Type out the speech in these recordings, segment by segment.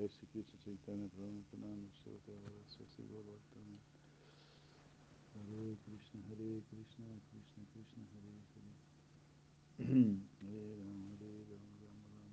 Jai Sri Krishna Chaitanya Prabhu Nityananda Shri Advaita Sri Gaur Bhaktami Hare Krishna Hare Krishna. Krishna Krishna Hare Hare Hare Ram Hare Ram Ram Ram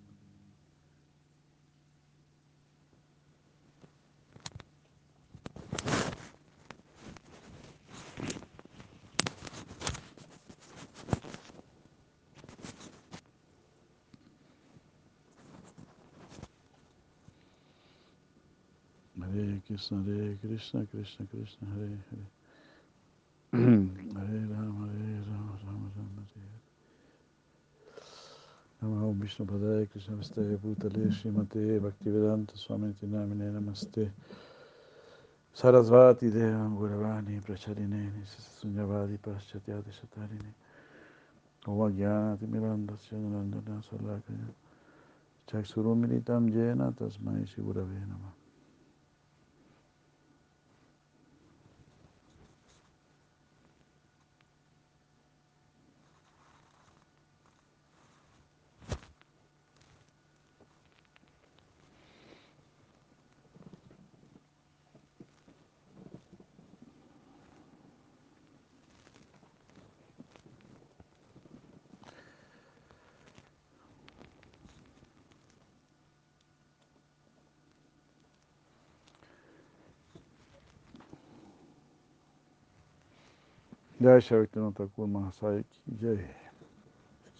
Hare Hare Hare Krishna, Hare Krishna, Krishna Krishna, Hare Hare. Hare Rama, Hare Rama, Rama Rama, Hare Hare. Namo Vishnu Padaya Krishna Vastaya Bhutale Srimate Bhaktivedanta Swami Namine Namaste. Sarasvati Devam Guravani Pracharine Sunyavadi Paschatyati Shatarine. Ovagyana Timiranda Syanandana Salakaya. Chaksurumilitam Jena Tasmai Shigurave Namah. Jai Shavitana Thakur Mahasaya ki Jai.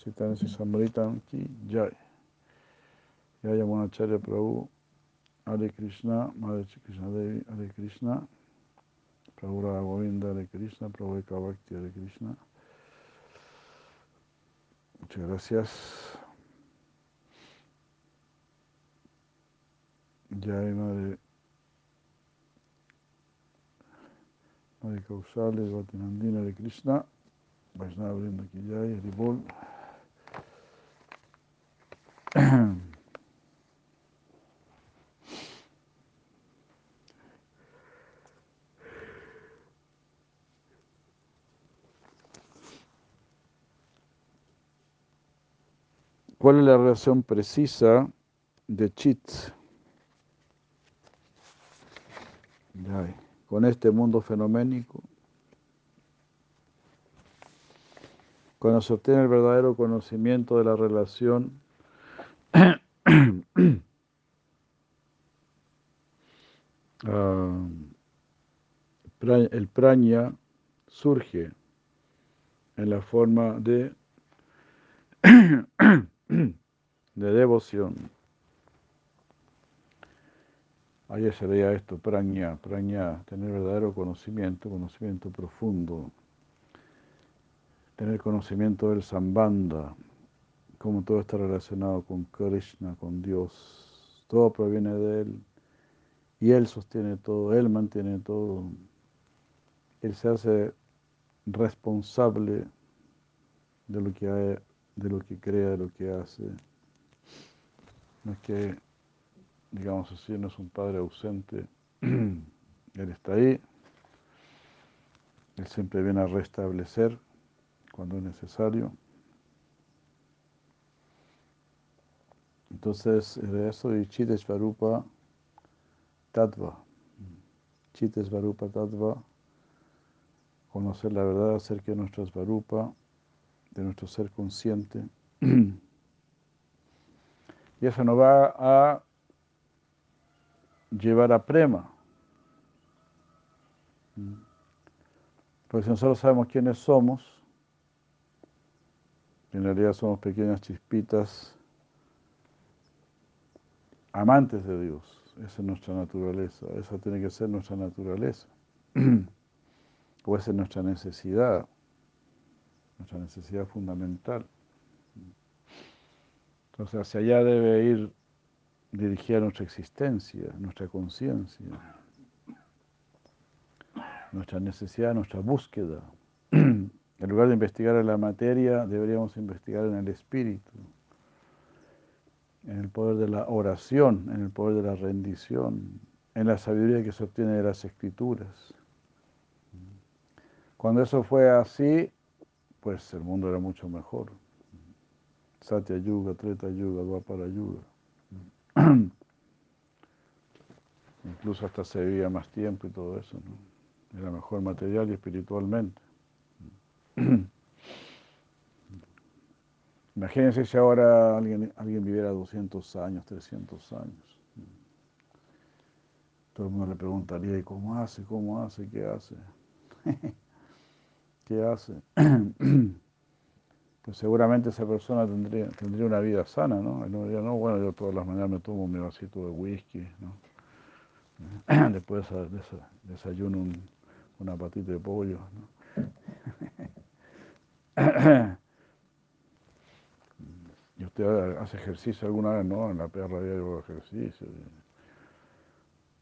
Chaitanya Samritam ki Jai. Jaya Monacharya Prabhu Hare Krishna, Madre Krishna Devi Hare Krishna, Prabhu Radha Govinda Hare Krishna, Prabhu Eka Bhakti Hare Krishna. Muchas gracias. Jai Madre Madre Causales, Vatinandina de Krishna, Vaishnava Brinda Kijai, Haribol. ¿Cuál es la relación precisa de Chit con este mundo fenoménico? Cuando se obtiene el verdadero conocimiento de la relación ah, el praña surge en la forma de, de devoción. Ayer se veía esto, praña, praña, tener verdadero conocimiento, conocimiento profundo, tener conocimiento del sambandha, cómo todo está relacionado con Krishna, con Dios, todo proviene de Él. Y Él sostiene todo, Él mantiene todo, Él se hace responsable de lo que, de lo que crea, de lo que hace. No es que, digamos así, no es un padre ausente, Él está ahí, Él siempre viene a restablecer cuando es necesario. Entonces, de eso y Chitesvarupa Tattva. Chitesvarupa Tattva, conocer la verdad acerca de nuestra Svarupa, de nuestro ser consciente. Y eso nos va a llevar a prema. Porque si nosotros sabemos quiénes somos, en realidad somos pequeñas chispitas amantes de Dios. Esa es nuestra naturaleza. Esa tiene que ser nuestra naturaleza. O esa es nuestra necesidad, nuestra necesidad fundamental. Entonces hacia allá debe ir dirigida nuestra existencia, nuestra conciencia, nuestra necesidad, nuestra búsqueda. En lugar de investigar en la materia, deberíamos investigar en el espíritu, en el poder de la oración, en el poder de la rendición, en la sabiduría que se obtiene de las escrituras. Cuando eso fue así, pues el mundo era mucho mejor. Satya Yuga, Treta Yuga, Dwapara Yuga. Incluso hasta se vivía más tiempo y todo eso, ¿no? Era mejor material y espiritualmente. Imagínense si ahora alguien, alguien viviera 200 años, 300 años. Todo el mundo le preguntaría, ¿y cómo hace? ¿Cómo hace? ¿Qué hace? ¿Qué hace? seguramente esa persona tendría, tendría una vida sana, ¿no? Y no diría, no, bueno, yo todas las mañanas me tomo mi vasito de whisky, ¿no? Después desayuno una patita de pollo, ¿Y usted hace ejercicio alguna vez? No, en la perra yo ejercicio.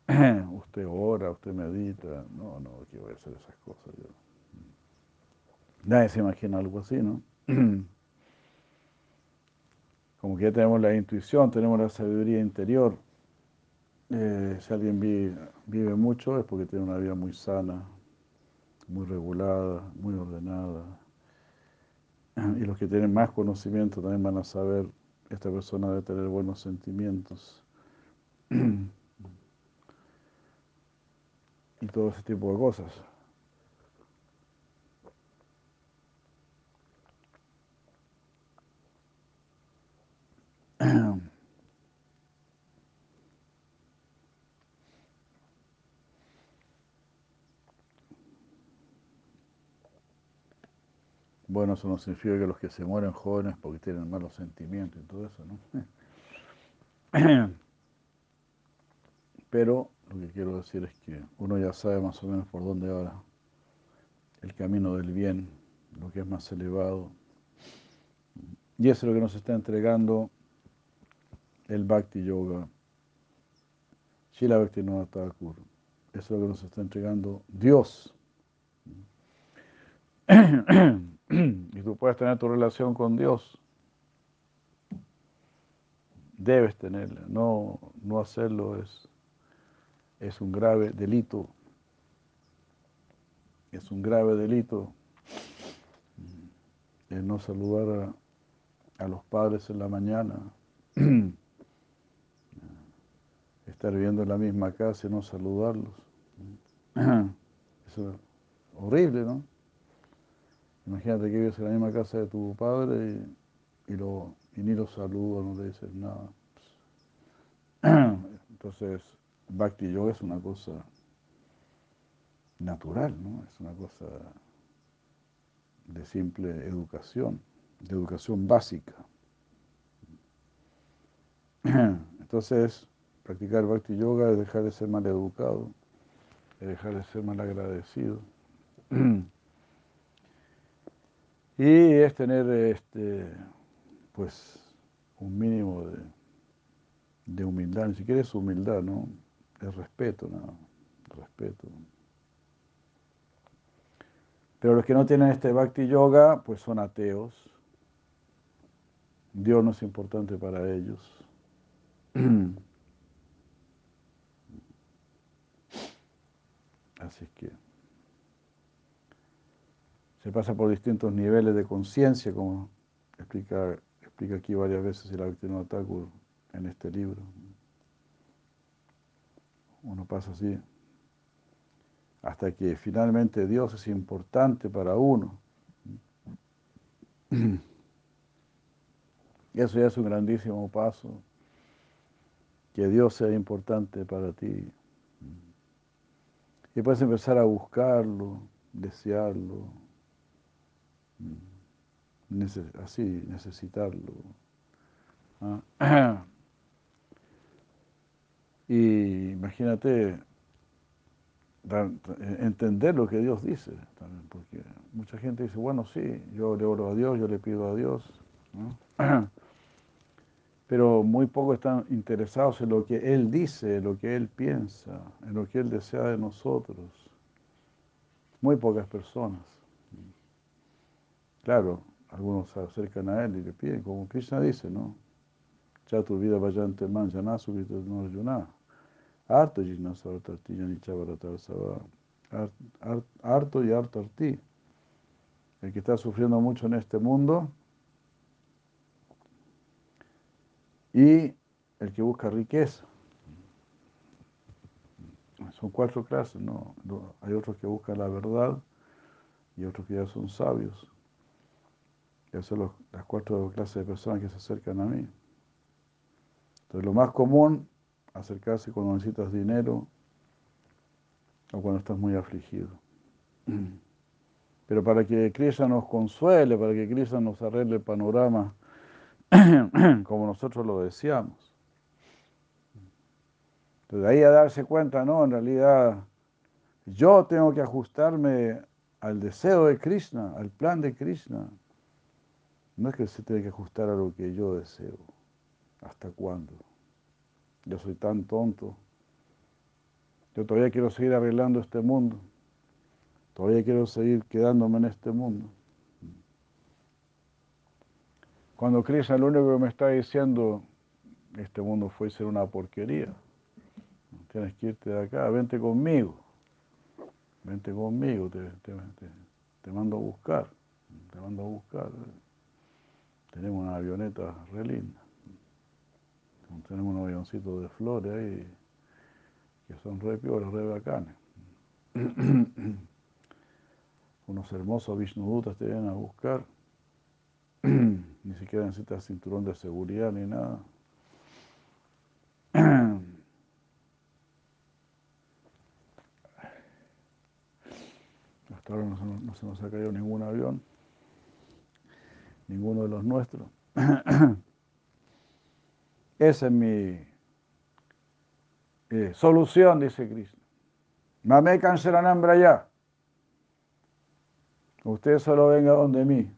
Usted ora, usted medita. No, no, quiero hacer esas cosas yo. Nadie se imagina algo así, ¿no? Como que ya tenemos la intuición, tenemos la sabiduría interior. Eh, si alguien vive, mucho es porque tiene una vida muy sana, muy regulada, muy ordenada. Y los que tienen más conocimiento también van a saber, esta persona debe tener buenos sentimientos. y todo ese tipo de cosas. Bueno, eso no significa que los que se mueren jóvenes porque tienen malos sentimientos y todo eso, ¿no? Pero lo que quiero decir es que uno ya sabe más o menos por dónde va el camino del bien, lo que es más elevado. Y eso es lo que nos está entregando el Bhakti Yoga, Shila Bhakti Thakur. Eso es lo que nos está entregando Dios. Y tú puedes tener tu relación con Dios. Debes tenerla. No, no hacerlo es, es un grave delito. Es un grave delito el no saludar a, a los padres en la mañana. estar viviendo en la misma casa y no saludarlos. Eso es horrible, ¿no? Imagínate que vives en la misma casa de tu padre y, ni lo saludas, no le dices nada. Entonces, Bhakti Yoga es una cosa natural, ¿no? Es una cosa de simple educación, de educación básica. Entonces, practicar Bhakti Yoga es dejar de ser mal educado, es dejar de ser mal agradecido. Y es tener este, pues, un mínimo de, humildad, ni siquiera es humildad, ¿no? Es respeto, ¿no? Respeto. Pero los que no tienen este Bhakti Yoga, pues son ateos. Dios no es importante para ellos. Así que se pasa por distintos niveles de conciencia, como explica, explica aquí varias veces el Bhaktivinoda Thakur en este libro. Uno pasa así hasta que finalmente Dios es importante para uno. Eso ya es un grandísimo paso, que Dios sea importante para ti. Y puedes empezar a buscarlo, desearlo, así, necesitarlo. ¿ah? Y imagínate entender lo que Dios dice también, porque mucha gente dice, bueno, sí, yo le oro a Dios, yo le pido a Dios, pero muy poco están interesados en lo que Él dice, en lo que Él piensa, en lo que Él desea de nosotros. Muy pocas personas. Claro, algunos se acercan a él y le piden, como Krishna dice, ¿no? Chatu vida vayante man, yanasu no yuna. Harto jinasu artarti yanicha sava. Harto y harto arti. El que está sufriendo mucho en este mundo y el que busca riqueza. Son cuatro clases, ¿no? Hay otros que buscan la verdad y otros que ya son sabios. Esas son las cuatro clases de personas que se acercan a mí. Entonces, lo más común, acercarse cuando necesitas dinero o cuando estás muy afligido. Pero para que Krishna nos consuele, para que Krishna nos arregle el panorama como nosotros lo deseamos. Entonces, ahí a darse cuenta, no, en realidad yo tengo que ajustarme al deseo de Krishna, al plan de Krishna. No es que se tiene que ajustar a lo que yo deseo. ¿Hasta cuándo? Yo soy tan tonto. Yo todavía quiero seguir arreglando este mundo. Todavía quiero seguir quedándome en este mundo. Cuando Krishna lo único que me está diciendo, este mundo fue ser una porquería. Tienes que irte de acá, vente conmigo. Vente conmigo, te, te mando a buscar. Te mando a buscar. Tenemos una avioneta re linda. Tenemos unos avioncitos de flores ahí que son re piolas, re bacanes. unos hermosos Vishnudutas te vienen a buscar. ni siquiera necesitas cinturón de seguridad ni nada. Hasta ahora no se, nos ha caído ningún avión, ninguno de los nuestros. Esa es mi eh, solución, dice Cristo. Mame cancelan ya. Usted solo venga donde mí.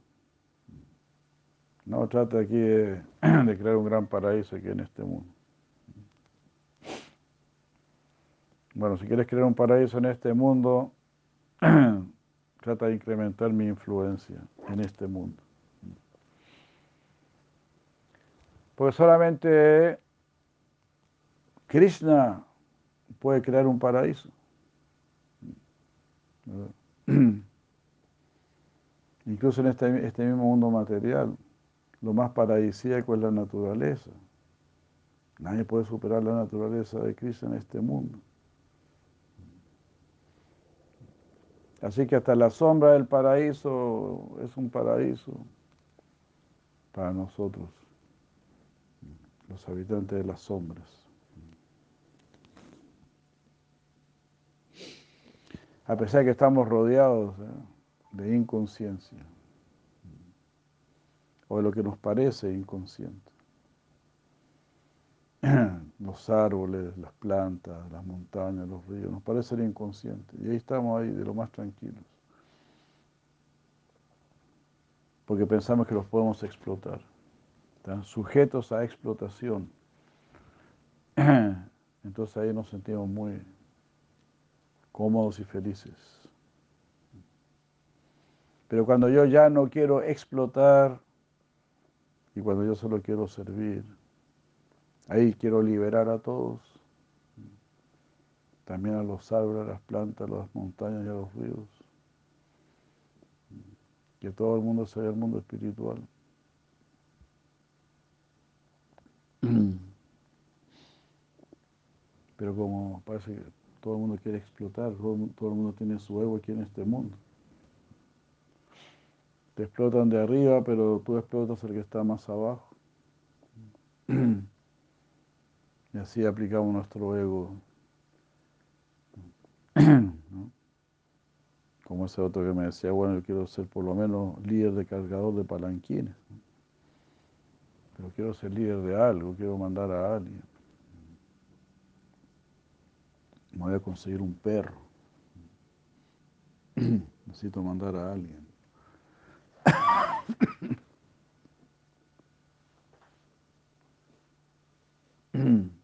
No trata aquí de, crear un gran paraíso aquí en este mundo. Bueno, si quieres crear un paraíso en este mundo, trata de incrementar mi influencia en este mundo. Porque solamente Krishna puede crear un paraíso. Incluso en este, este, mismo mundo material, lo más paradisíaco es la naturaleza. Nadie puede superar la naturaleza de Cristo en este mundo. Así que hasta la sombra del paraíso es un paraíso para nosotros, los habitantes de las sombras. A pesar de que estamos rodeados ¿eh? de inconsciencia o de lo que nos parece inconsciente. Los árboles, las plantas, las montañas, los ríos, nos parecen inconscientes. Y ahí estamos ahí de lo más tranquilos. Porque pensamos que los podemos explotar. Sujetos a explotación. Entonces ahí nos sentimos muy cómodos y felices. Pero cuando yo ya no quiero explotar y cuando yo solo quiero servir, ahí quiero liberar a todos, también a los árboles, a las plantas, a las montañas y a los ríos. Que todo el mundo se vea el mundo espiritual. Pero como parece que todo el mundo quiere explotar, todo el mundo tiene su ego aquí en este mundo te explotan de arriba, pero tú explotas el que está más abajo. Y así aplicamos nuestro ego. Como ese otro que me decía, bueno, yo quiero ser por lo menos líder de cargador de palanquines. Pero quiero ser líder de algo, quiero mandar a alguien. Me voy a conseguir un perro. Necesito mandar a alguien.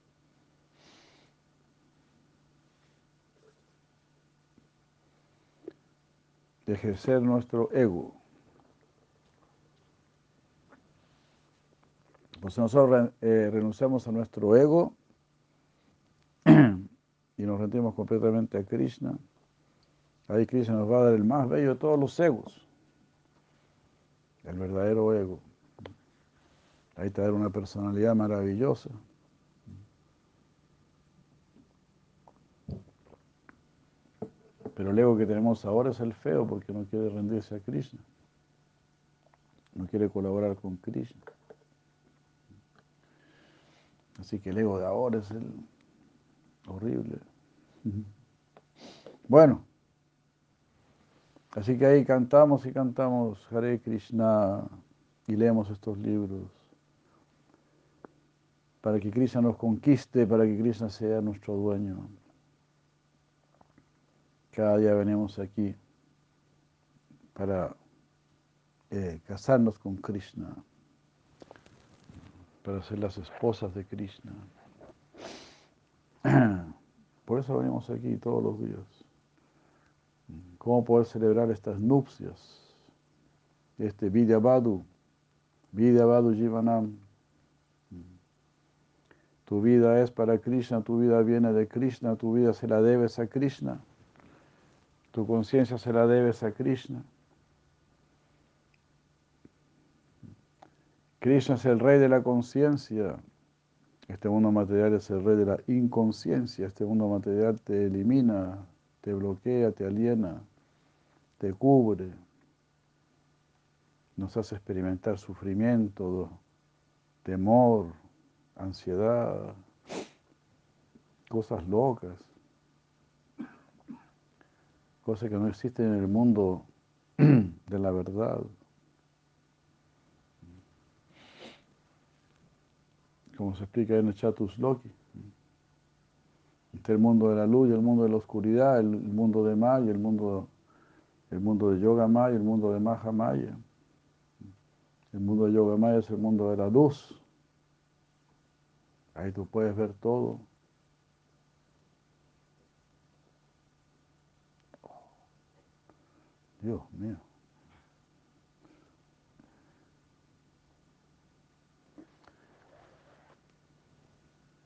de ejercer nuestro ego. Pues nosotros eh, renunciamos a nuestro ego y nos rendimos completamente a Krishna. Ahí Krishna nos va a dar el más bello de todos los egos el verdadero ego. Ahí te da una personalidad maravillosa. Pero el ego que tenemos ahora es el feo porque no quiere rendirse a Krishna. No quiere colaborar con Krishna. Así que el ego de ahora es el horrible. Bueno, así que ahí cantamos y cantamos Hare Krishna y leemos estos libros para que Krishna nos conquiste, para que Krishna sea nuestro dueño. Cada día venimos aquí para eh, casarnos con Krishna, para ser las esposas de Krishna. Por eso venimos aquí todos los días. ¿Cómo poder celebrar estas nupcias? Este Vidyavadu, Vidyavadu Jivanam. Tu vida es para Krishna, tu vida viene de Krishna, tu vida se la debes a Krishna. Tu conciencia se la debes a Krishna. Krishna es el rey de la conciencia. Este mundo material es el rey de la inconsciencia. Este mundo material te elimina, te bloquea, te aliena, te cubre. Nos hace experimentar sufrimiento, temor, ansiedad, cosas locas cosas que no existen en el mundo de la verdad. Como se explica en el Chatus Loki. Este el mundo de la luz y el mundo de la oscuridad, el, mundo de Maya, el mundo, el mundo de Yoga Maya, el mundo de Maha Maya. El mundo de Yoga Maya es el mundo de la luz. Ahí tú puedes ver todo. Dios mío.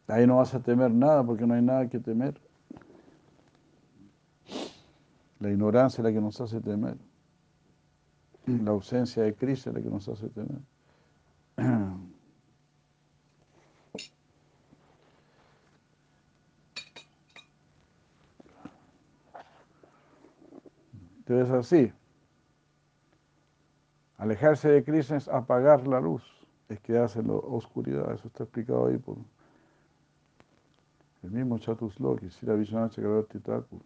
Ahí no vas a temer nada porque no hay nada que temer. La ignorancia es la que nos hace temer. La ausencia de Cristo es la que nos hace temer. Entonces así, alejarse de Cristo es apagar la luz, es quedarse en la oscuridad, eso está explicado ahí por el mismo Chatusloki, Sira Vishwanath Chakravarti Thakur.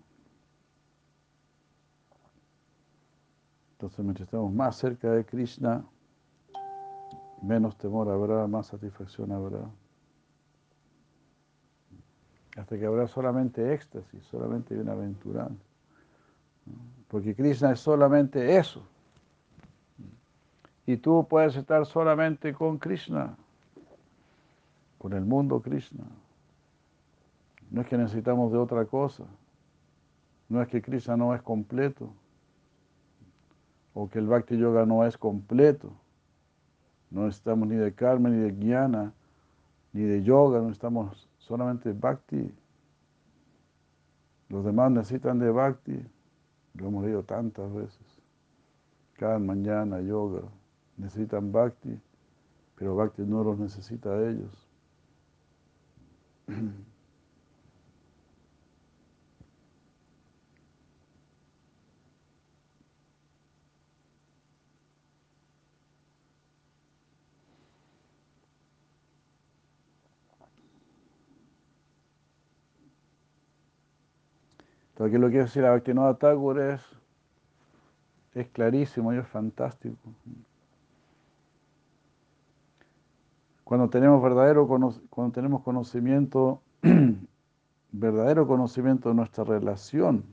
Entonces, mientras estamos más cerca de Krishna, menos temor habrá, más satisfacción habrá. Hasta que habrá solamente éxtasis, solamente bienaventuranza. Porque Krishna es solamente eso. Y tú puedes estar solamente con Krishna, con el mundo Krishna. No es que necesitamos de otra cosa. No es que Krishna no es completo. O que el Bhakti Yoga no es completo. No estamos ni de karma, ni de jnana, ni de yoga, no estamos solamente Bhakti. Los demás necesitan de Bhakti. Lo hemos leído tantas veces. Cada mañana, yoga. Necesitan bhakti, pero bhakti no los necesita a ellos. Entonces, lo que quiere decir a Bhaktivinoda Thakur es, es clarísimo y es fantástico. Cuando tenemos verdadero cuando tenemos conocimiento, verdadero conocimiento de nuestra relación,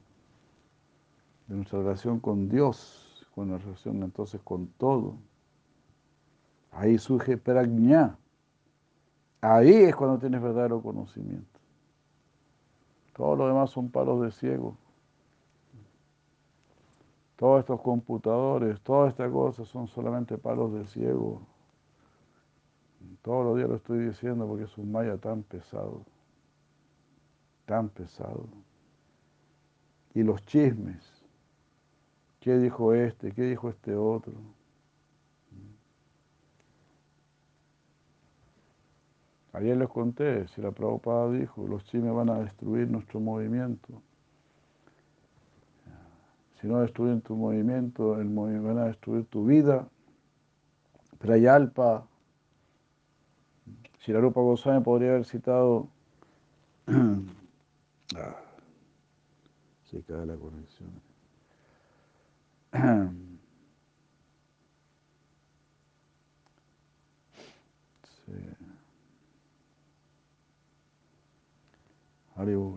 de nuestra relación con Dios, con nuestra relación entonces con todo, ahí surge prajna. Ahí es cuando tienes verdadero conocimiento. Todo lo demás son palos de ciego. Todos estos computadores, todas estas cosas son solamente palos de ciego. Todos los días lo estoy diciendo porque es un maya tan pesado, tan pesado. Y los chismes, ¿qué dijo este? ¿Qué dijo este otro? Ayer les conté, si la Prabhupada dijo, los chimes van a destruir nuestro movimiento. Si no destruyen tu movimiento, el movimiento van a destruir tu vida. Prayalpa. Si la Rupa Goswami podría haber citado. ah, se cae la conexión.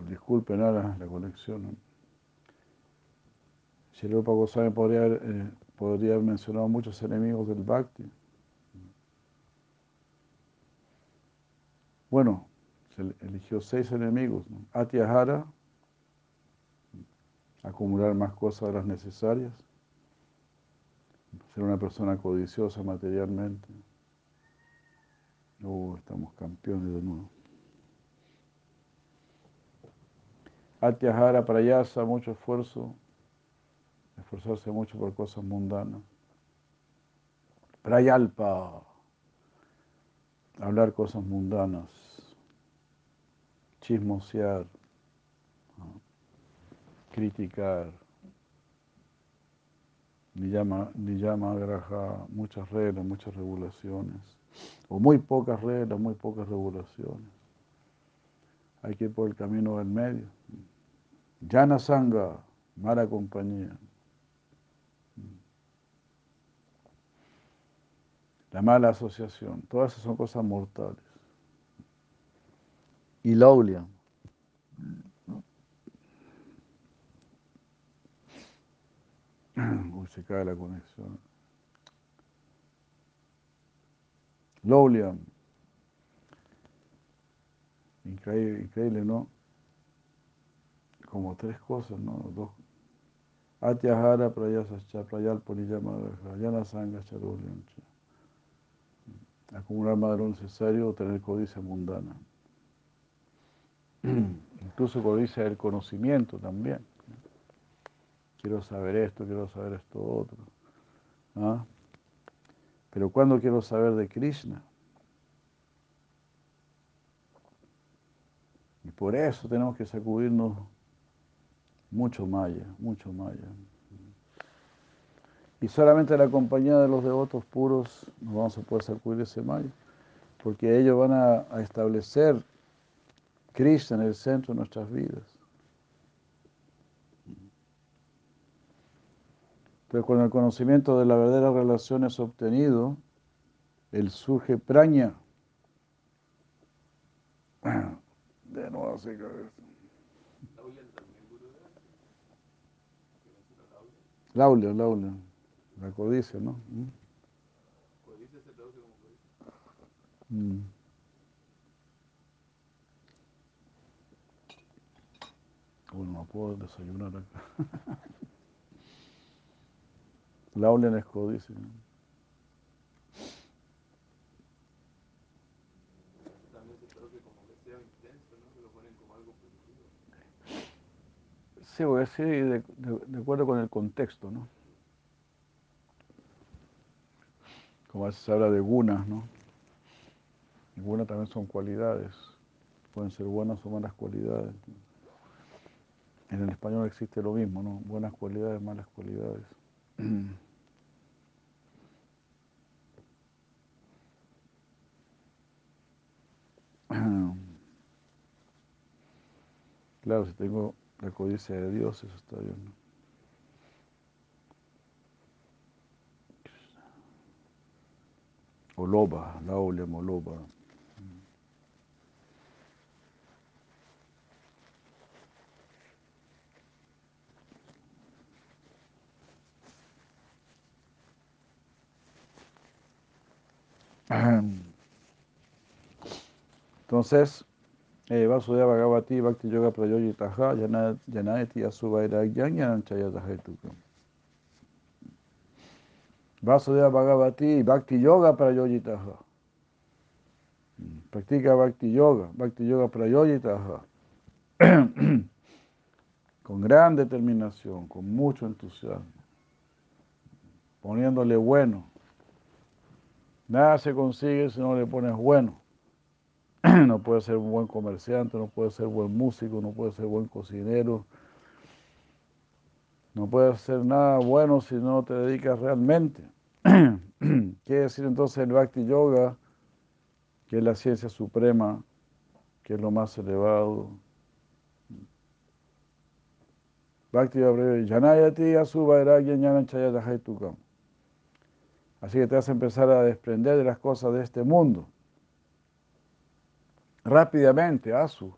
disculpen ahora la conexión. Goswami podría, eh, podría haber mencionado muchos enemigos del Bhakti. Bueno, se eligió seis enemigos. ¿no? Acumular más cosas de las necesarias, ser una persona codiciosa materialmente. Oh, estamos campeones de nuevo. Atyahara prayasa, mucho esfuerzo, esforzarse mucho por cosas mundanas. Prayalpa, hablar cosas mundanas, chismosear, criticar, ni llama, ni llama graja, muchas reglas, muchas regulaciones, o muy pocas reglas, muy pocas regulaciones. Hay que ir por el camino del medio. Yana Sangha, mala compañía. La mala asociación, todas esas son cosas mortales. Y Laulia. Uy, se cae la conexión. Laulia. Increíble, increíble, ¿no? Como tres cosas, ¿no? Dos. Atyahara prayasascha prayal poliyama yana sanga charulyancha. Acumular lo necesario o tener codicia mundana. Incluso codicia del conocimiento también. Quiero saber esto, quiero saber esto otro. ¿Ah? Pero ¿cuándo quiero saber de Krishna? Y por eso tenemos que sacudirnos mucho maya, mucho maya. Y solamente la compañía de los devotos puros nos vamos a poder sacudir ese maya, porque ellos van a, establecer Cristo en el centro de nuestras vidas. Entonces, cuando el conocimiento de la verdadera relación es obtenido, el surge praña. De nuevo, así que... Laulia, Laulia. La codicia, ¿no? ¿Mm? Codicia se traduce como codicia. Mm. Bueno, no puedo desayunar acá. Laulia es codicia. También se traduce como deseo intenso, ¿no? Se lo ponen como algo positivo. Sí, voy a decir de, de, acuerdo con el contexto, ¿no? Como a veces se habla de gunas, ¿no? Y gunas también son cualidades, pueden ser buenas o malas cualidades. En el español existe lo mismo, ¿no? Buenas cualidades, malas cualidades. Claro, si tengo la codicia de Dios, eso está bien. O loba, la o loba. Entonces, eh, Vasudeva Bhagavati Bhakti Yoga Prayoyitaha Yanayati Asuvairagyan Yananchayatahetuka. Vasudeva Bhagavati Bhakti Yoga Prayoyitaha. Practica Bhakti Yoga, Bhakti Yoga Prayoyitaha. con gran determinación, con mucho entusiasmo, poniéndole bueno. Nada se consigue si no le pones bueno. no puede ser un buen comerciante, no puede ser buen músico, no puede ser buen cocinero, No puedes hacer nada bueno si no te dedicas realmente. Quiere decir entonces el Bhakti Yoga, que es la ciencia suprema, que es lo más elevado. Bhakti Yanayati Así que te vas a empezar a desprender de las cosas de este mundo. Rápidamente, Asu.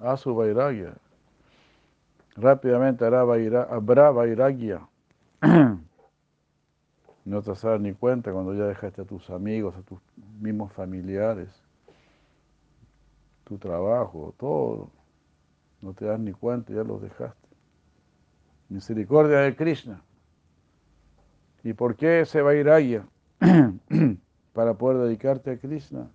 Asu Vairagya. Rápidamente habrá Vairagya. No te vas a dar ni cuenta cuando ya dejaste a tus amigos, a tus mismos familiares, tu trabajo, todo. No te das ni cuenta, ya los dejaste. Misericordia de Krishna. ¿Y por qué ese Vairagya? Para poder dedicarte a Krishna.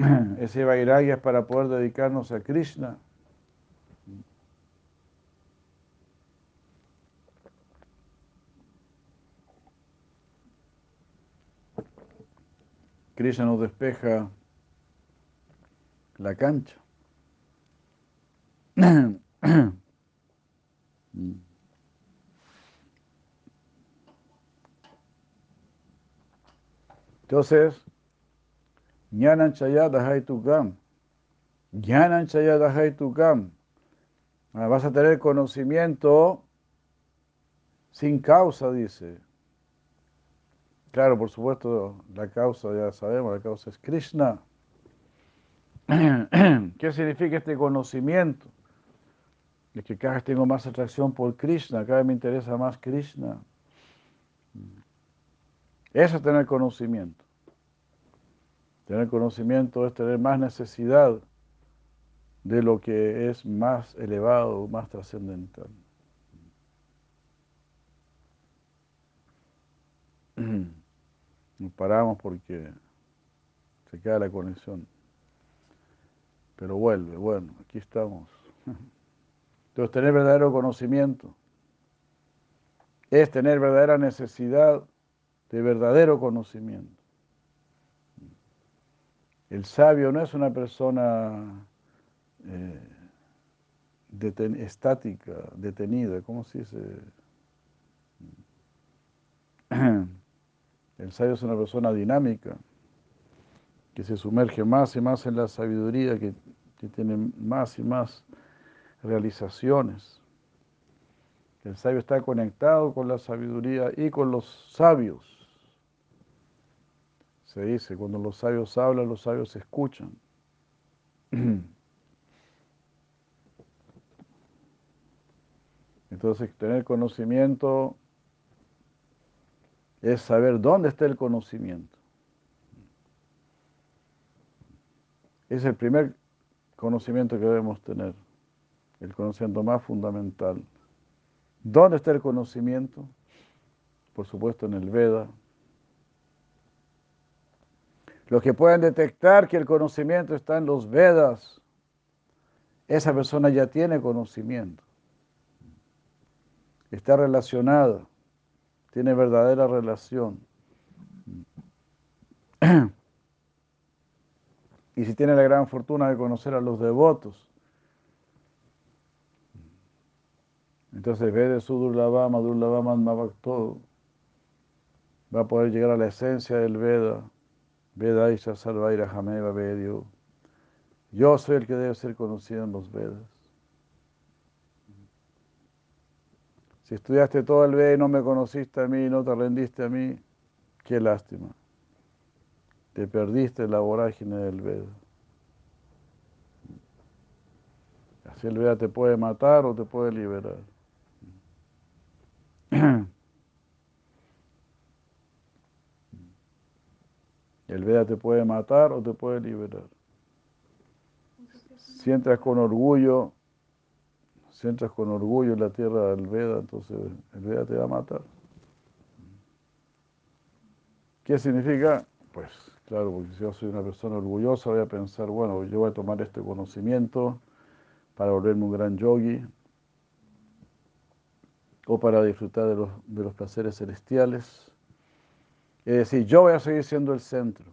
Ese Vairagya es para poder dedicarnos a Krishna. Krishna nos despeja la cancha. Entonces, Jnanan Chayadahaitukam. Jnanan Chayadahaitukam. Vas a tener conocimiento sin causa, dice. Claro, por supuesto, la causa ya sabemos, la causa es Krishna. ¿Qué significa este conocimiento? Es que cada vez tengo más atracción por Krishna, cada vez me interesa más Krishna. Eso es tener conocimiento. Tener conocimiento es tener más necesidad de lo que es más elevado, más trascendental. Nos paramos porque se queda la conexión. Pero vuelve, bueno, aquí estamos. Entonces, tener verdadero conocimiento es tener verdadera necesidad de verdadero conocimiento. El sabio no es una persona eh, estática, detenida, ¿cómo se dice? El sabio es una persona dinámica, que se sumerge más y más en la sabiduría, que, tiene más y más realizaciones. El sabio está conectado con la sabiduría y con los sabios. Se dice, cuando los sabios hablan, los sabios escuchan. Entonces, tener conocimiento es saber dónde está el conocimiento. Es el primer conocimiento que debemos tener, el conocimiento más fundamental. ¿Dónde está el conocimiento? Por supuesto en el Veda. Los que pueden detectar que el conocimiento está en los Vedas, esa persona ya tiene conocimiento. Está relacionada tiene verdadera relación. Y si tiene la gran fortuna de conocer a los devotos, entonces ve de su Durlavama, Durlavama todo, va a poder llegar a la esencia del Veda, Veda Isha Sarvaira Jameva Vedio. Yo soy el que debe ser conocido en los Vedas. Si estudiaste todo el Veda y no me conociste a mí, no te rendiste a mí, qué lástima. Te perdiste la vorágine del Veda. Así el Veda te puede matar o te puede liberar. El Veda te puede matar o te puede liberar. Si entras con orgullo si entras con orgullo en la tierra del Veda, entonces el Veda te va a matar. ¿Qué significa? Pues claro, porque si yo soy una persona orgullosa, voy a pensar, bueno, yo voy a tomar este conocimiento para volverme un gran yogi o para disfrutar de los, de los placeres celestiales. Es decir, yo voy a seguir siendo el centro.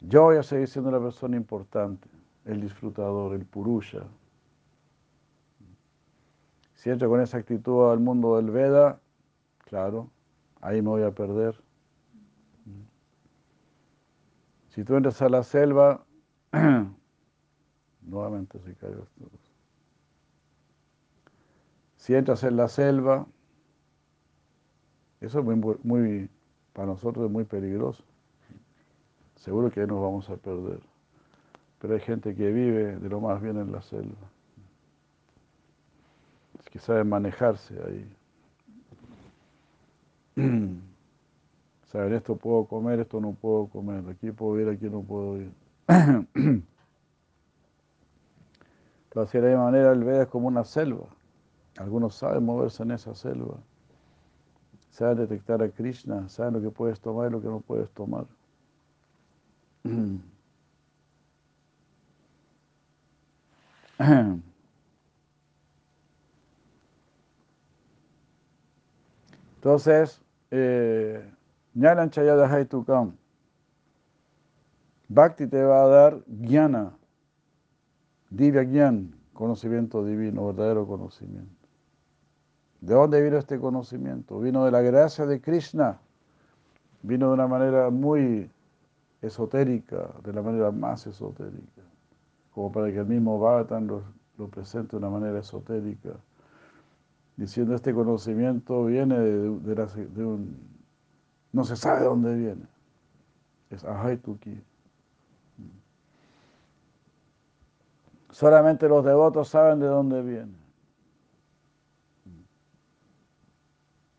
Yo voy a seguir siendo la persona importante. el disfrutador, el purusha. Si entro con esa actitud al mundo del Veda, claro, ahí me voy a perder. Si tú entras a la selva, nuevamente se cayó esto. Si entras en la selva, eso es muy, muy, para nosotros es muy peligroso. Seguro que ahí nos vamos a perder. Pero hay gente que vive de lo más bien en la selva. Es que sabe manejarse ahí. Saben, esto puedo comer, esto no puedo comer. Aquí puedo ir, aquí no puedo ir. Pero así de manera el Veda es como una selva. Algunos saben moverse en esa selva. Saben detectar a Krishna, saben lo que puedes tomar y lo que no puedes tomar. Entonces, eh, Jnana Chayadahaitukam. Bhakti te va a dar jnana, divya gyan, conocimiento divino, verdadero conocimiento. ¿De dónde vino este conocimiento? Vino de la gracia de Krishna. Vino de una manera muy esotérica, de la manera más esotérica, como para que el mismo Bhagavatam lo, presente de una manera esotérica, diciendo este conocimiento viene de, un, no se sabe de dónde viene, es Ahaituki. Solamente los devotos saben de dónde viene.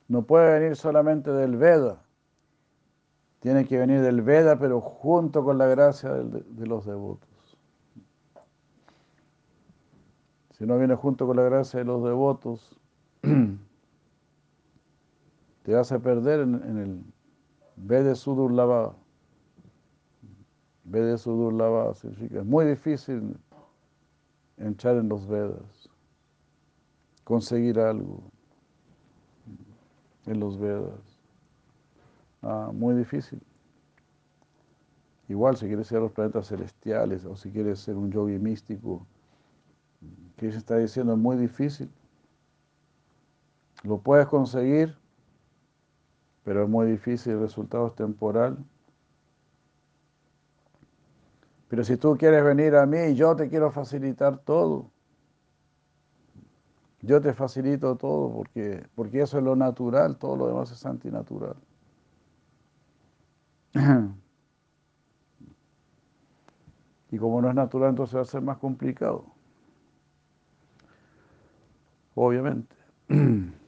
No puede venir solamente del Veda, tiene que venir del Veda, pero junto con la gracia de, los devotos. Si no viene junto con la gracia de los devotos, te a perder en, el Veda Sudur Lava. Veda Sudur significa, es muy difícil entrar en los Vedas, conseguir algo en los Vedas. Ah, muy difícil. Igual si quieres ser los planetas celestiales o si quieres ser un yogi místico, que se está diciendo es muy difícil. Lo puedes conseguir, pero es muy difícil, el resultado es temporal. Pero si tú quieres venir a mí, yo te quiero facilitar todo. Yo te facilito todo porque, porque eso es lo natural, todo lo demás es antinatural. Y como no es natural, entonces va a ser más complicado. Obviamente.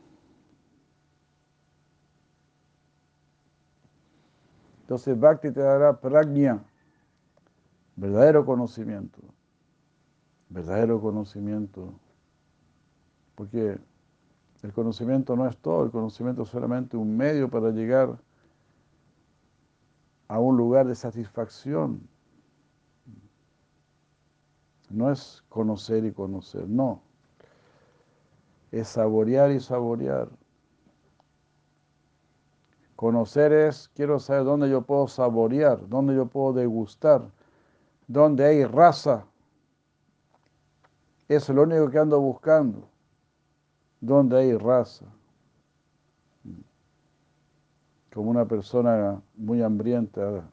Entonces Bhakti te dará prajna, verdadero conocimiento. Verdadero conocimiento. Porque el conocimiento no es todo, el conocimiento es solamente un medio para llegar a un lugar de satisfacción. No es conocer y conocer, no. Es saborear y saborear. Conocer es, quiero saber dónde yo puedo saborear, dónde yo puedo degustar, dónde hay raza. Eso es lo único que ando buscando. Dónde hay raza como una persona muy hambrienta,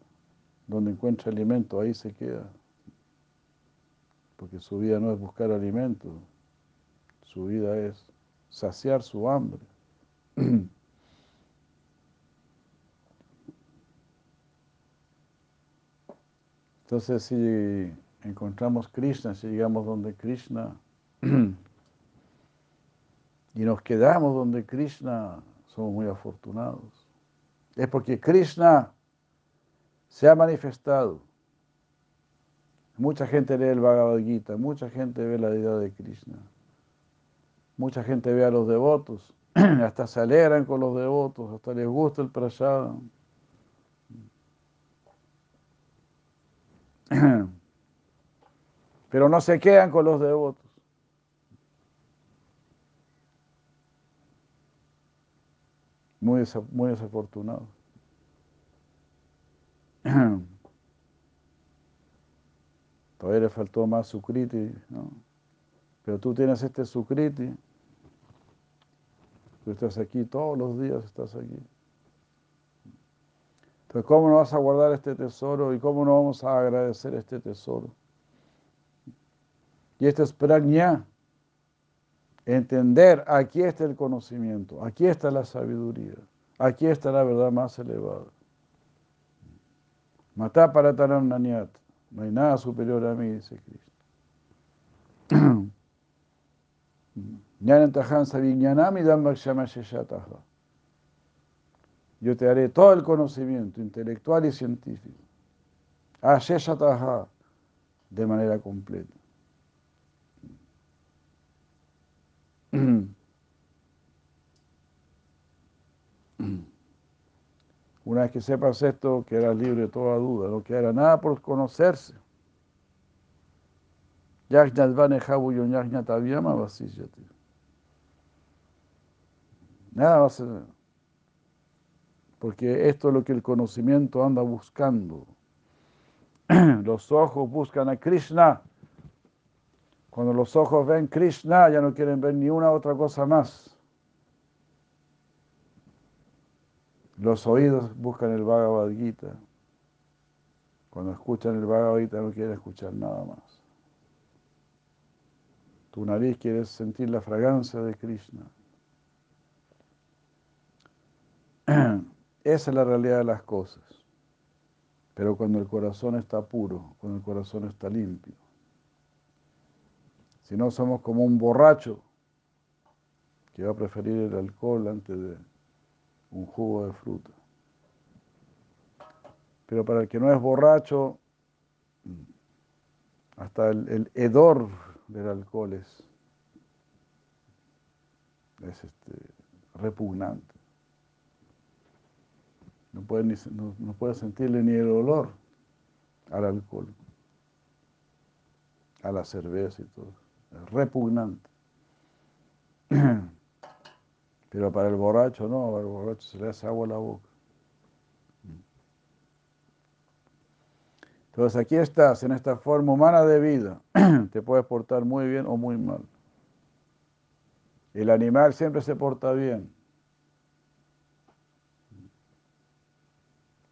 donde encuentra alimento, ahí se queda. Porque su vida no es buscar alimento, su vida es saciar su hambre. Entonces, si encontramos Krishna, si llegamos donde Krishna y nos quedamos donde Krishna, somos muy afortunados es porque Krishna se ha manifestado. Mucha gente lee el Bhagavad Gita, mucha gente ve la deidad de Krishna. Mucha gente ve a los devotos, hasta se alegran con los devotos, hasta les gusta el prasada. Pero no se quedan con los devotos. Muy, muy desafortunado. Todavía le faltó más sukriti, ¿no? Pero tú tienes este sukriti. Tú estás aquí todos los días, estás aquí. Entonces, ¿cómo no vas a guardar este tesoro y cómo no vamos a agradecer este tesoro? Y esto es prajna. Entender, aquí está el conocimiento, aquí está la sabiduría, aquí está la verdad más elevada. Mata para Nanyat. No hay nada superior a mí, dice Cristo. Yo te haré todo el conocimiento intelectual y científico. De manera completa. Una vez que sepas esto, quedarás libre de toda duda, no quedará nada por conocerse. Nada va a ser. Porque esto es lo que el conocimiento anda buscando. Los ojos buscan a Krishna. Cuando los ojos ven Krishna, ya no quieren ver ni una otra cosa más. Los oídos buscan el Bhagavad Gita. Cuando escuchan el Bhagavad Gita no quieren escuchar nada más. Tu nariz quiere sentir la fragancia de Krishna. Esa es la realidad de las cosas. Pero cuando el corazón está puro, cuando el corazón está limpio. Si no somos como un borracho que va a preferir el alcohol antes de un jugo de fruta. Pero para el que no es borracho, hasta el, hedor del alcohol es, este, repugnante. No puede, no, no puede sentirle ni el olor al alcohol, a la cerveza y todo. Repugnante. Pero para el borracho no, para el borracho se le hace agua a la boca. Entonces aquí estás, en esta forma humana de vida. Te puedes portar muy bien o muy mal. El animal siempre se porta bien.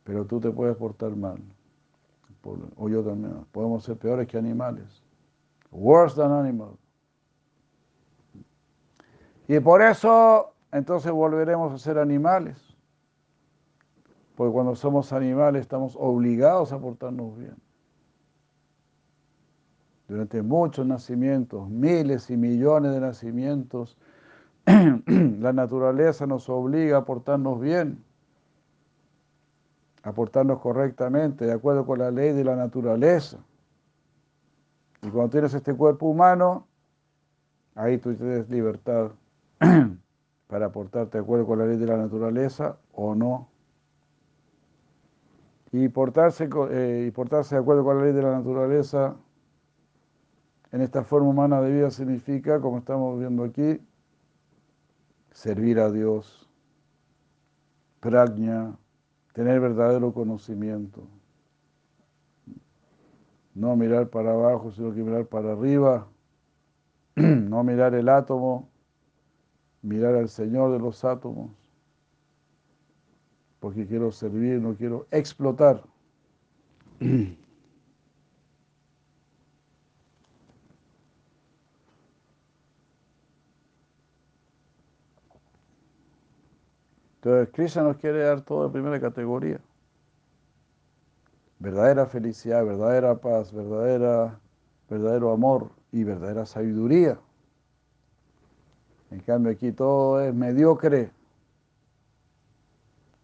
Pero tú te puedes portar mal. O yo también. Podemos ser peores que animales. Worse than animals. Y por eso entonces volveremos a ser animales. Porque cuando somos animales estamos obligados a portarnos bien. Durante muchos nacimientos, miles y millones de nacimientos, la naturaleza nos obliga a portarnos bien, a portarnos correctamente, de acuerdo con la ley de la naturaleza. Y cuando tienes este cuerpo humano, ahí tú tienes libertad para portarte de acuerdo con la ley de la naturaleza o no. Y portarse, eh, y portarse de acuerdo con la ley de la naturaleza en esta forma humana de vida significa, como estamos viendo aquí, servir a Dios, prajna, tener verdadero conocimiento. No mirar para abajo, sino que mirar para arriba, no mirar el átomo, mirar al Señor de los átomos, porque quiero servir, no quiero explotar. Entonces, Krishna nos quiere dar todo de primera categoría. Verdadera felicidad, verdadera paz, verdadera, verdadero amor y verdadera sabiduría. En cambio aquí todo es mediocre,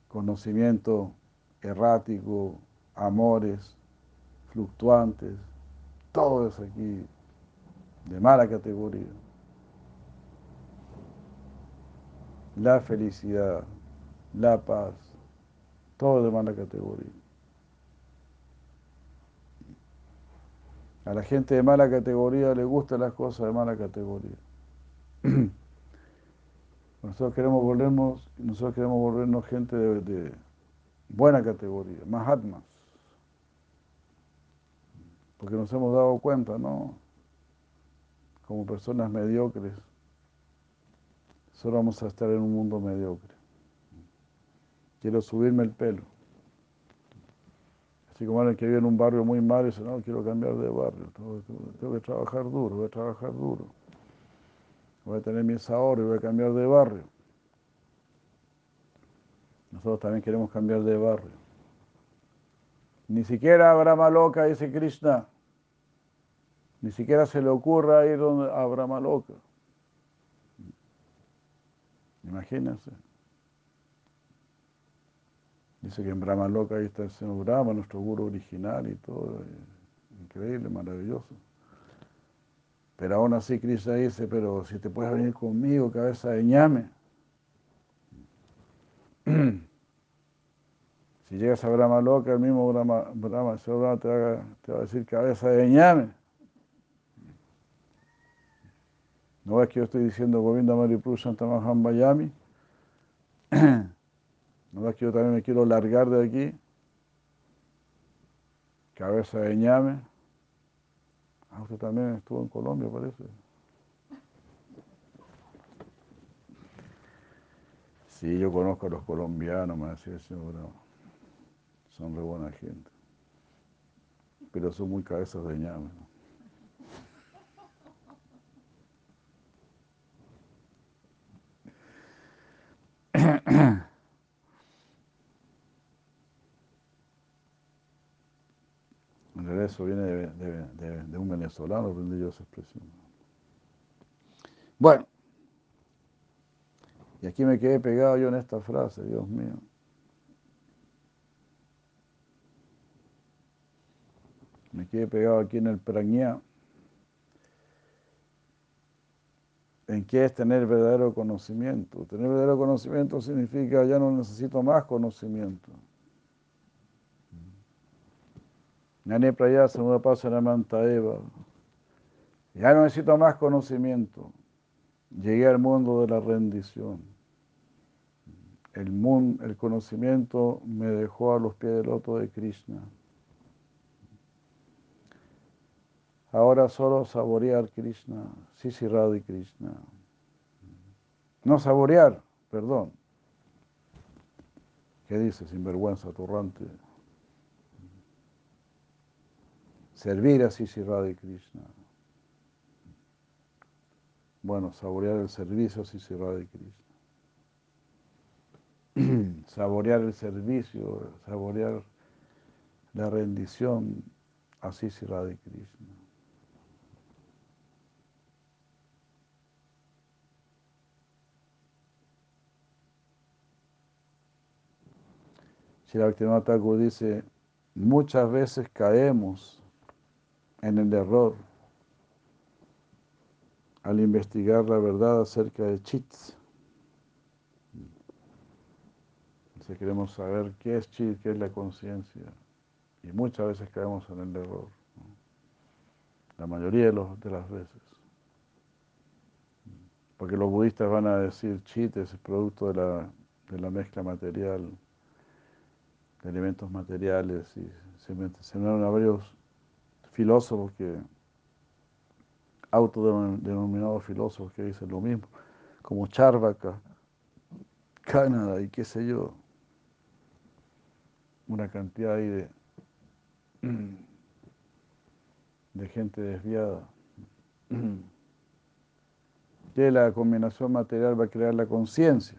conocimiento errático, amores fluctuantes, todo es aquí de mala categoría. La felicidad, la paz, todo de mala categoría. A la gente de mala categoría le gustan las cosas de mala categoría. Nosotros queremos volvernos, nosotros queremos volvernos gente de, buena categoría, Mahatmas. Porque nos hemos dado cuenta, ¿no? Como personas mediocres, solo vamos a estar en un mundo mediocre. Quiero subirme el pelo. Así como alguien que vive en un barrio muy malo y dice, no, quiero cambiar de barrio, tengo, que trabajar duro, voy a trabajar duro. Voy a tener mis ahorros y voy a cambiar de barrio. Nosotros también queremos cambiar de barrio. Ni siquiera Brahma Loca, dice Krishna. Ni siquiera se le ocurra ir a Brahma Loca. Imagínense. Dice que en Brahma Loca ahí está el señor Brahma, nuestro guru original y todo. Increíble, maravilloso. Pero aún así Krishna dice, pero si te puedes venir conmigo, cabeza de ñame. Si llegas a Brahma Loca, el mismo Brahma, Brahma, te, va, te va a decir cabeza de ñame. ¿No ves que yo estoy diciendo Govinda Maripu Santa Bayami? ¿No ves que yo también me quiero largar de aquí? Cabeza de ñame. Ah, usted también estuvo en Colombia, parece. Sí, yo conozco a los colombianos, me decía el señor Son re buena gente. Pero son muy cabezas de ñame. En realidad viene de, un venezolano, aprendí yo esa expresión. Bueno, y aquí me quedé pegado yo en esta frase, Dios mío. Me quedé pegado aquí en el prañá. ¿En qué es tener verdadero conocimiento? Tener verdadero conocimiento significa ya no necesito más conocimiento. Nani Praya Manta Eva. Ya no necesito más conocimiento. Llegué al mundo de la rendición. El, el conocimiento me dejó a los pies del loto de Krishna. Ahora solo saborear Krishna, Sisi Radhi Krishna. No saborear, perdón. ¿Qué dice? Sinvergüenza, torrante. Servir a Sisi Radhi Krishna. Bueno, saborear el servicio a Sisi Radhi Krishna. saborear el servicio, saborear la rendición a Sisi Radhi Krishna. Shri Thakur dice, muchas veces caemos en el error al investigar la verdad acerca de chits. Si queremos saber qué es chit, qué es la conciencia, y muchas veces caemos en el error, la mayoría de, las veces. Porque los budistas van a decir chit es el producto de la, de la mezcla material de elementos materiales y se, se varios filósofos que, autodenominados filósofos que dicen lo mismo, como Charvaka, Canadá y qué sé yo, una cantidad ahí de, de gente desviada. Que la combinación material va a crear la conciencia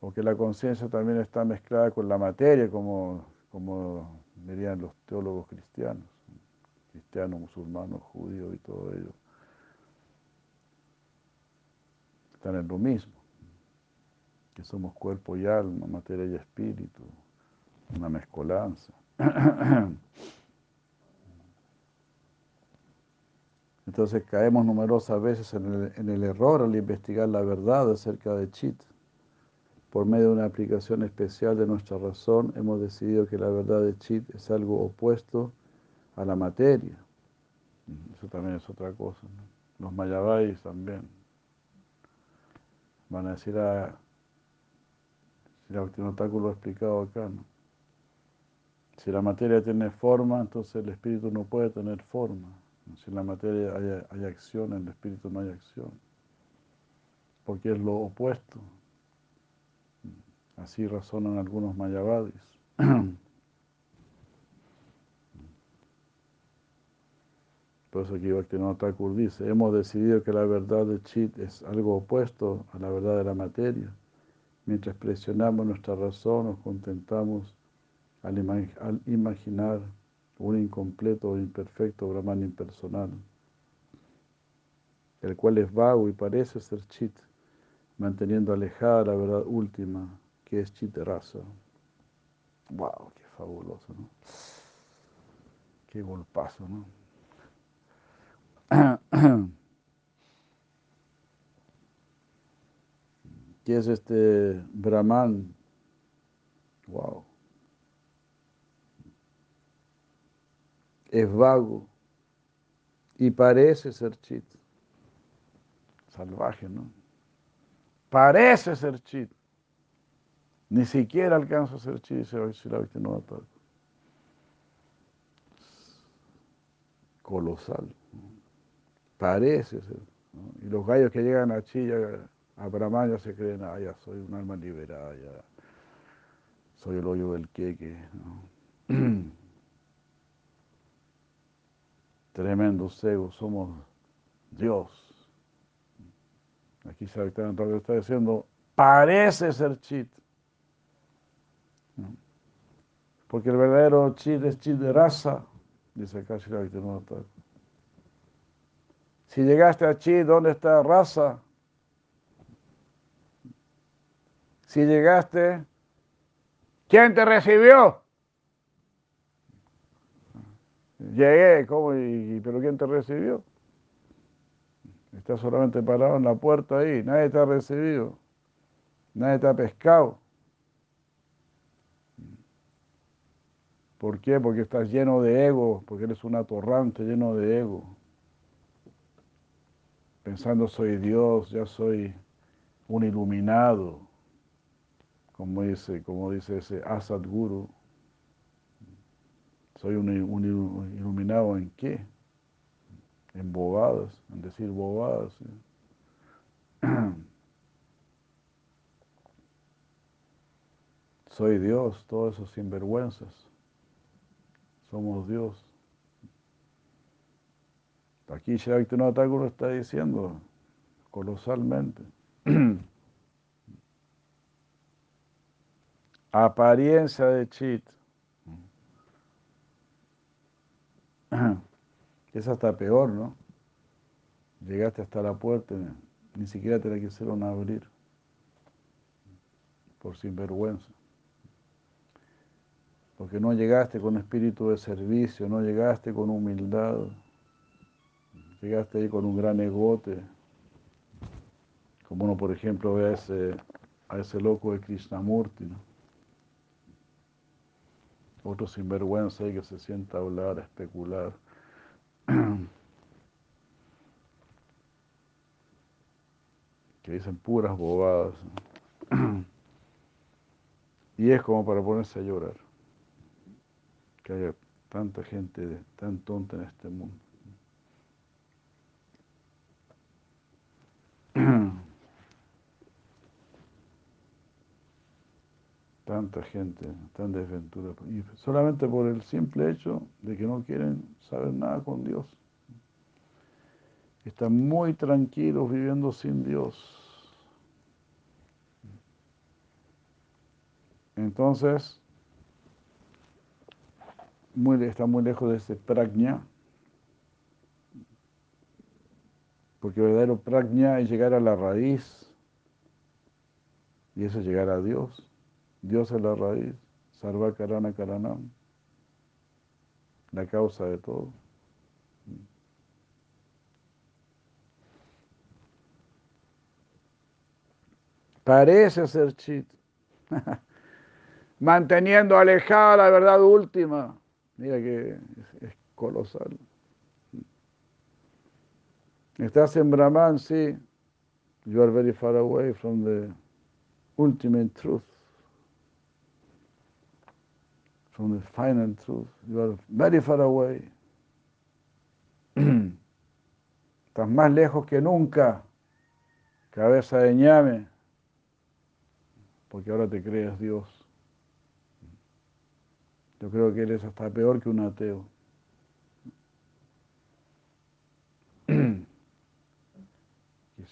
o que la conciencia también está mezclada con la materia, como, como dirían los teólogos cristianos, cristianos, musulmanos, judíos y todo ello. Están en lo mismo, que somos cuerpo y alma, materia y espíritu, una mezcolanza. Entonces caemos numerosas veces el, en el error al investigar la verdad acerca de Chit por medio de una aplicación especial de nuestra razón, hemos decidido que la verdad de Chit es algo opuesto a la materia. Eso también es otra cosa. Los mayabais también van a decir a. Si la lo ha explicado acá, ¿no? Si la materia tiene forma, entonces el espíritu no puede tener forma. Si en la materia hay, hay acción, en el espíritu no hay acción. Porque es lo opuesto. Así razonan algunos mayavadis. Por eso aquí Bhaktivinoda Thakur dice, hemos decidido que la verdad de Chit es algo opuesto a la verdad de la materia. Mientras presionamos nuestra razón, nos contentamos al, imaginar un incompleto o imperfecto Brahman impersonal, el cual es vago y parece ser Chit, manteniendo alejada la verdad última, que es Chit raza. ¡Wow! ¡Qué fabuloso! ¿no? ¡Qué golpazo! ¿no? ¿Qué es este Brahman? Wow. Es vago y parece ser chit. Salvaje, ¿no? Parece ser chit. Ni siquiera alcanza a ser chit, dice no Colosal. Parece ser. Y los gallos que llegan a Chilla, a Brahman, ya se creen, ah, ya soy un alma liberada, ya soy el hoyo del queque. Tremendo cego, somos Dios. Aquí se está diciendo, parece ser chit. Porque el verdadero chit es chit de raza, dice acá no está. Si llegaste a Chi, ¿dónde está raza? Si llegaste, ¿quién te recibió? Llegué, ¿cómo? Y, ¿Pero quién te recibió? Estás solamente parado en la puerta ahí, nadie te ha recibido, nadie te ha pescado. ¿Por qué? Porque estás lleno de ego, porque eres un atorrante lleno de ego pensando soy Dios, ya soy un iluminado, como dice, como dice ese Asad Guru. Soy un, iluminado en qué? En bobadas, en decir bobadas. Soy Dios, todos esos sinvergüenzas. Somos Dios. Aquí Shakti Thakur está diciendo colosalmente. Apariencia de chit. Es hasta peor, ¿no? Llegaste hasta la puerta, ni siquiera te la quisieron abrir por sinvergüenza. Porque no llegaste con espíritu de servicio, no llegaste con humildad. Llegaste ahí con un gran egote, como uno, por ejemplo, ve a ese, a ese loco de Krishnamurti, ¿no? Otro sinvergüenza ahí que se sienta a hablar, a especular. que dicen puras bobadas. y es como para ponerse a llorar. Que haya tanta gente tan tonta en este mundo. Tanta gente, tan desventura. Solamente por el simple hecho de que no quieren saber nada con Dios. Están muy tranquilos viviendo sin Dios. Entonces, muy, está muy lejos de ese prajna, porque verdadero prajna es llegar a la raíz, y eso es llegar a Dios. Dios es la raíz, Sarva Karana Karanam, la causa de todo. Parece ser chit, manteniendo alejada la verdad última. Mira que es, colosal. Estás en Brahman, sí. You are very far away from the ultimate truth. from the final truth. You are very far away. Estás más lejos que nunca, cabeza de ñame, porque ahora te crees Dios. Yo creo que eres hasta peor que un ateo.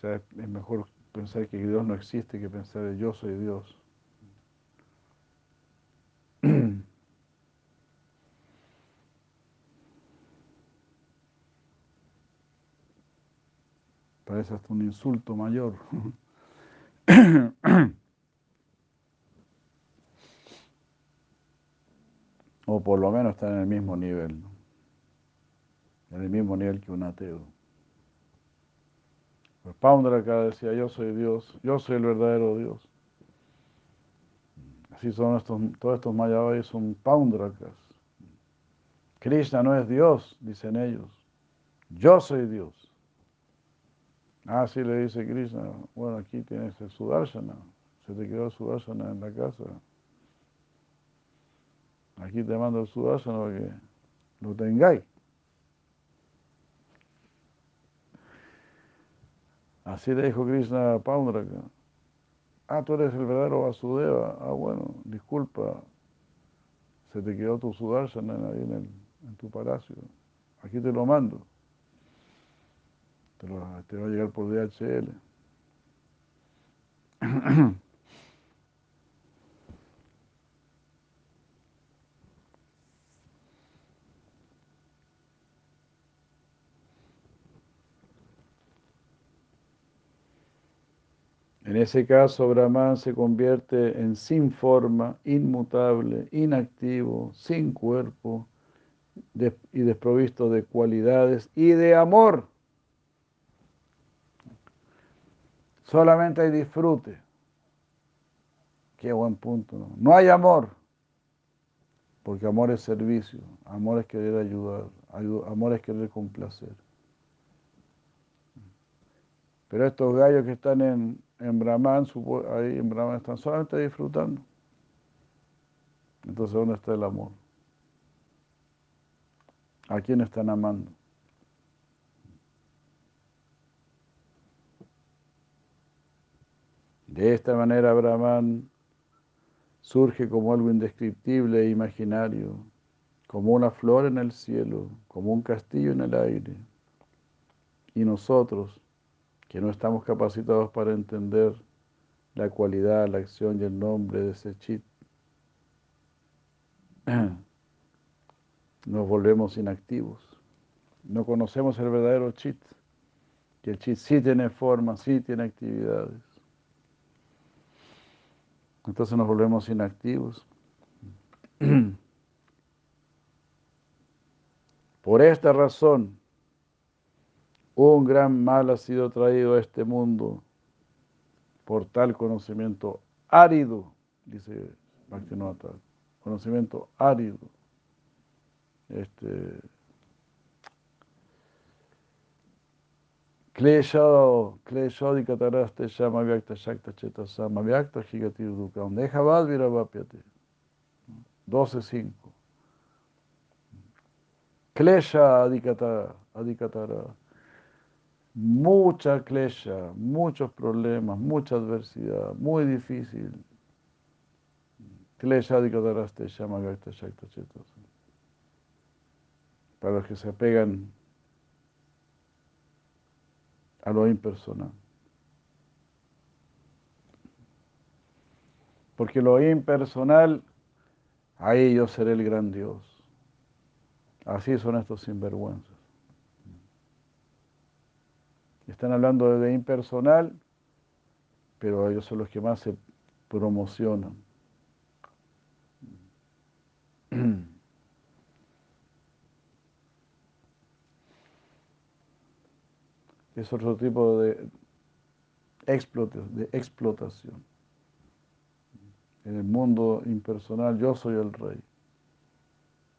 Quizás es mejor pensar que Dios no existe que pensar que yo soy Dios. Parece hasta un insulto mayor. o por lo menos está en el mismo nivel, ¿no? en el mismo nivel que un ateo. Pues acá decía, yo soy Dios, yo soy el verdadero Dios. Así son estos, todos estos mayavais son Paundrakas. Krishna no es Dios, dicen ellos. Yo soy Dios. Ah, sí, le dice Krishna, bueno, aquí tienes el Sudarshana. Se te quedó el Sudarshana en la casa. Aquí te mando el Sudarshana para que lo tengáis. Así le dijo Krishna a Paundraka. Ah, tú eres el verdadero Vasudeva. Ah, bueno, disculpa. Se te quedó tu Sudarshana ahí en, el, en tu palacio. Aquí te lo mando. Te va a llegar por DHL. En ese caso, Brahman se convierte en sin forma, inmutable, inactivo, sin cuerpo y desprovisto de cualidades y de amor. Solamente hay disfrute. Qué buen punto. ¿no? no hay amor, porque amor es servicio, amor es querer ayudar, amor es querer complacer. Pero estos gallos que están en, en Brahman, ahí en Brahman están solamente disfrutando. Entonces, ¿dónde está el amor? ¿A quién están amando? De esta manera Brahman surge como algo indescriptible e imaginario, como una flor en el cielo, como un castillo en el aire. Y nosotros, que no estamos capacitados para entender la cualidad, la acción y el nombre de ese chit. Nos volvemos inactivos. No conocemos el verdadero chit, que el chit sí tiene forma, sí tiene actividades. Entonces nos volvemos inactivos. Por esta razón, un gran mal ha sido traído a este mundo por tal conocimiento árido, dice conocimiento árido. Este, Klesho, Klesho di Kataraste Shama Vyakta Shakta Cheta Sama Vyakta Jigatir Dukam Deja Vadviravapiate 12.5 Klesha Adikatara Adikatara mucha klesha, muchos problemas, mucha adversidad, muy difícil. Para los que se apegan a lo impersonal. Porque lo impersonal, ahí yo seré el gran Dios. Así son estos sinvergüenzas. Están hablando de impersonal, pero ellos son los que más se promocionan. Es otro tipo de, de explotación. En el mundo impersonal yo soy el rey.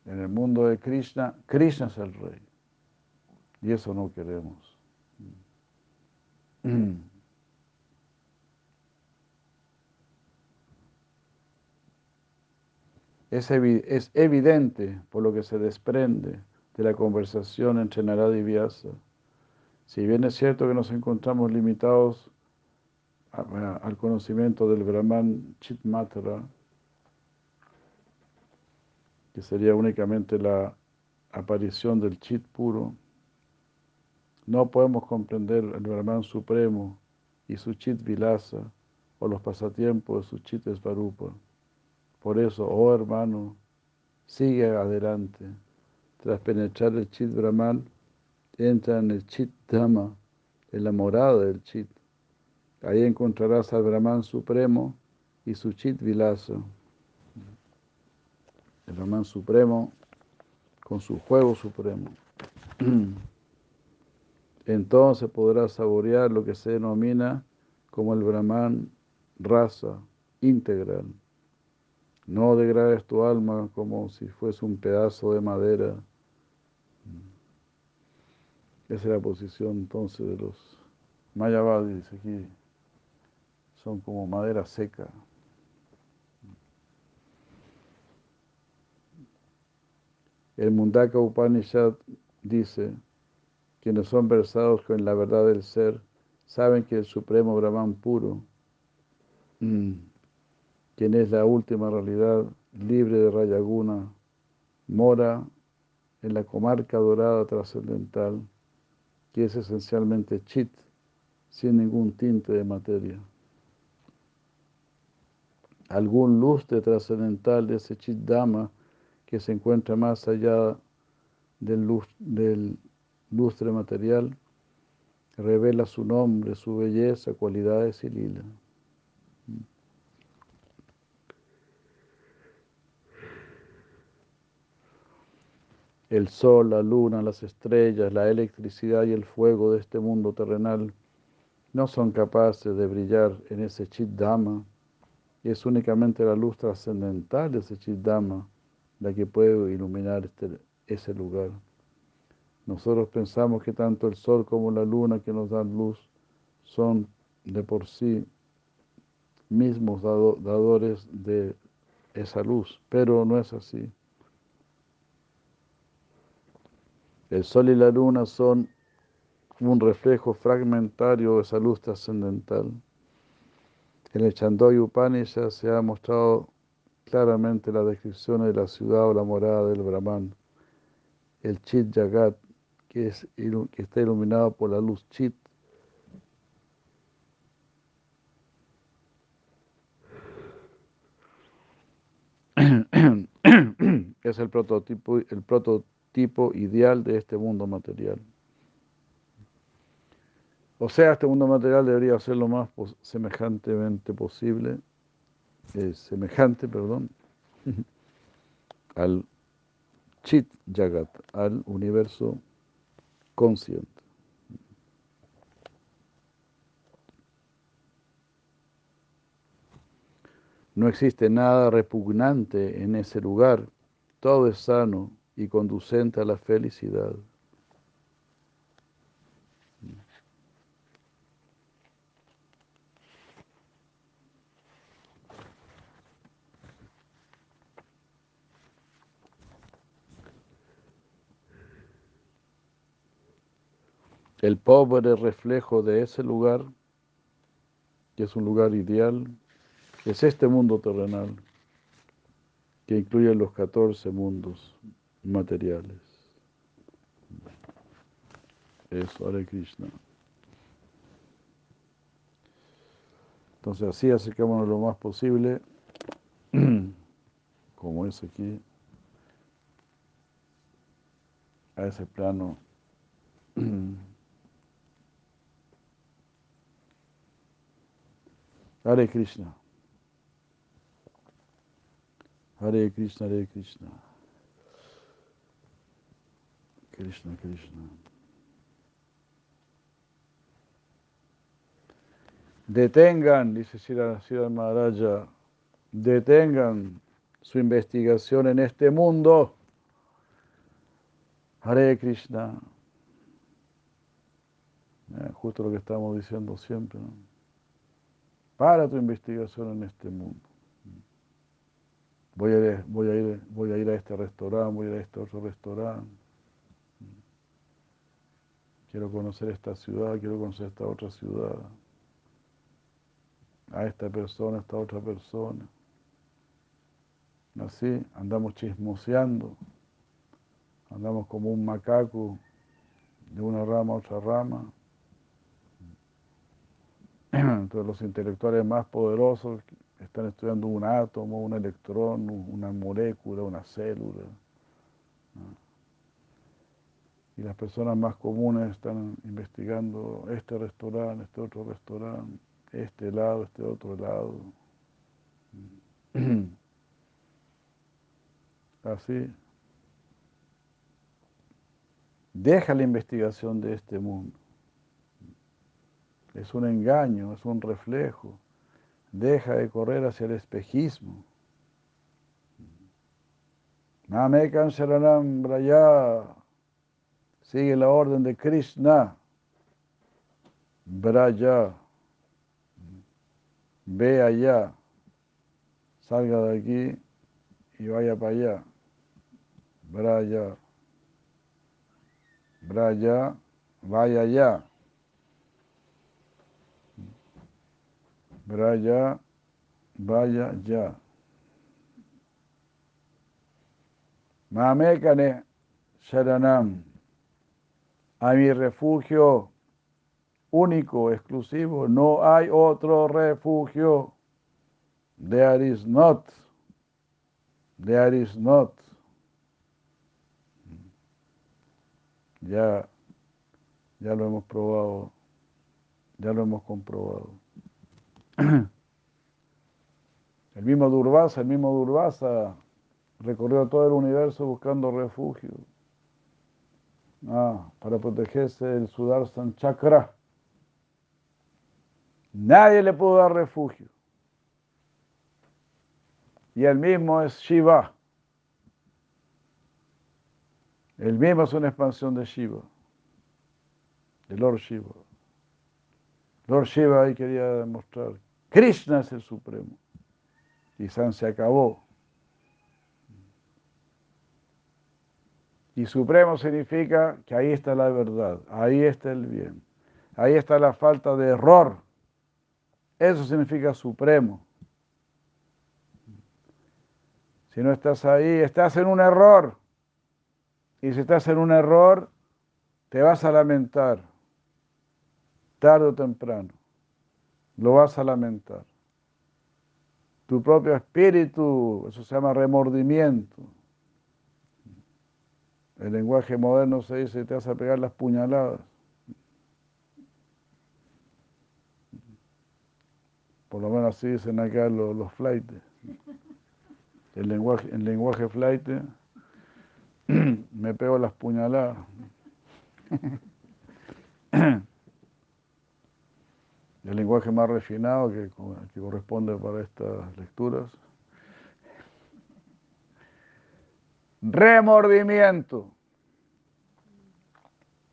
En el mundo de Krishna, Krishna es el rey. Y eso no queremos. Mm. es, evidente por lo que se desprende de la conversación entre Narada y Vyasa. Si bien es cierto que nos encontramos limitados al conocimiento del Brahman Chitmatra, que sería únicamente la aparición del Chit puro, no podemos comprender el Brahman supremo y su Chit Vilasa o los pasatiempos de su Chit Svarupa. Por eso, oh hermano, sigue adelante. Tras penetrar el Chit Brahman, entra en el Chit Dhamma, en la morada del Chit. Ahí encontrarás al Brahman supremo y su Chit Vilasa. El Brahman supremo con su juego supremo. Entonces podrás saborear lo que se denomina como el Brahman raza integral. No degrades tu alma como si fuese un pedazo de madera. Esa es la posición entonces de los Mayavadis, aquí. Son como madera seca. El Mundaka Upanishad dice, quienes son versados con la verdad del ser, saben que el Supremo Brahman puro, mm, quien es la última realidad libre de Rayaguna, mora en la comarca dorada trascendental, que es esencialmente chit, sin ningún tinte de materia. Algún lustre trascendental de ese chit dama que se encuentra más allá del, del lustre material, revela su nombre, su belleza, cualidades y lila. El sol, la luna, las estrellas, la electricidad y el fuego de este mundo terrenal no son capaces de brillar en ese Chiddama. Es únicamente la luz trascendental de ese Chiddama la que puede iluminar este, ese lugar. Nosotros pensamos que tanto el sol como la luna que nos dan luz son de por sí mismos dadores de esa luz, pero no es así. El sol y la luna son un reflejo fragmentario de esa luz trascendental. En el Chandoy Upanishad se ha mostrado claramente la descripción de la ciudad o la morada del Brahman, el Chit Jagat, que, es, que está iluminado por la luz Chit. es el prototipo, el prototipo ideal de este mundo material. O sea, este mundo material debería ser lo más semejantemente posible, eh, semejante, perdón, al Chit Jagat, al universo consciente. No existe nada repugnante en ese lugar, todo es sano y conducente a la felicidad. El pobre reflejo de ese lugar, que es un lugar ideal, es este mundo terrenal, que incluye los 14 mundos materiales. Eso, Hare Krishna. Entonces así acercémonos lo más posible, como es aquí, a ese plano Hare Krishna. Hare Krishna, Hare Krishna. Krishna, Krishna. Detengan, dice Sira, Maharaja, detengan su investigación en este mundo. Hare Krishna. Eh, justo lo que estamos diciendo siempre. ¿no? Para tu investigación en este mundo. Voy a, ir, voy, a ir, voy a ir a este restaurante, voy a ir a este otro restaurante. Quiero conocer esta ciudad, quiero conocer esta otra ciudad. A esta persona, a esta otra persona. Así, andamos chismoseando. Andamos como un macaco de una rama a otra rama. Entonces los intelectuales más poderosos están estudiando un átomo, un electrón, una molécula, una célula. Y las personas más comunes están investigando este restaurante, este otro restaurante, este lado, este otro lado. Así. Deja la investigación de este mundo. Es un engaño, es un reflejo. Deja de correr hacia el espejismo. Mamekan Sharanam Braya. Sigue la orden de Krishna. Braya. Ve allá. Salga de aquí y vaya para allá. Braya. Braya. Vaya allá. Braya, vaya ya. Mamekane Sharanam. A mi refugio único, exclusivo. No hay otro refugio. There is not. There is not. Ya, ya lo hemos probado, ya lo hemos comprobado. El mismo Durvasa, el mismo Durvasa recorrió todo el universo buscando refugio. Ah, para protegerse del Sudarshan Chakra. Nadie le pudo dar refugio. Y el mismo es Shiva. El mismo es una expansión de Shiva, de Lord Shiva. Lord Shiva ahí quería demostrar, Krishna es el Supremo. Y San se acabó. Y Supremo significa que ahí está la verdad, ahí está el bien, ahí está la falta de error. Eso significa Supremo. Si no estás ahí, estás en un error. Y si estás en un error, te vas a lamentar, tarde o temprano. Lo vas a lamentar. Tu propio espíritu, eso se llama remordimiento. El lenguaje moderno se dice te vas a pegar las puñaladas. Por lo menos así dicen acá los, los flightes. El lenguaje, el lenguaje flight me pego las puñaladas. El lenguaje más refinado que, corresponde para estas lecturas. Remordimiento.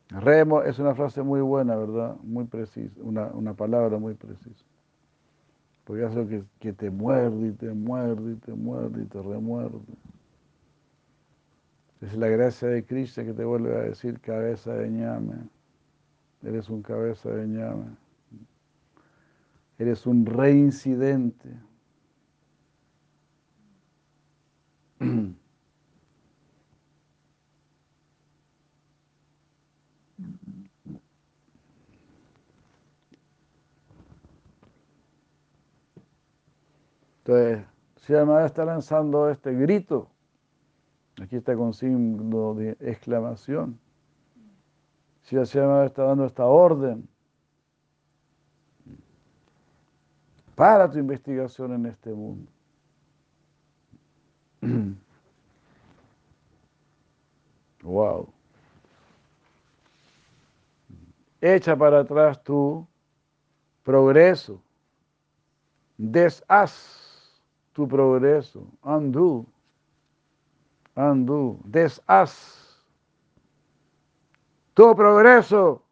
Remo es una frase muy buena, ¿verdad? Muy precisa, una, una palabra muy precisa. Porque hace que, que te muerde y te muerde y te muerde y te remuerde. Es la gracia de Cristo que te vuelve a decir cabeza de ñame. Eres un cabeza de ñame. Eres un reincidente. Entonces, si además está lanzando este grito, aquí está con signo de exclamación. Si Madre está dando esta orden para tu investigación en este mundo. Wow. Echa para atrás tu progreso. Deshaz tu progreso. Undo. Undo. Deshaz tu progreso.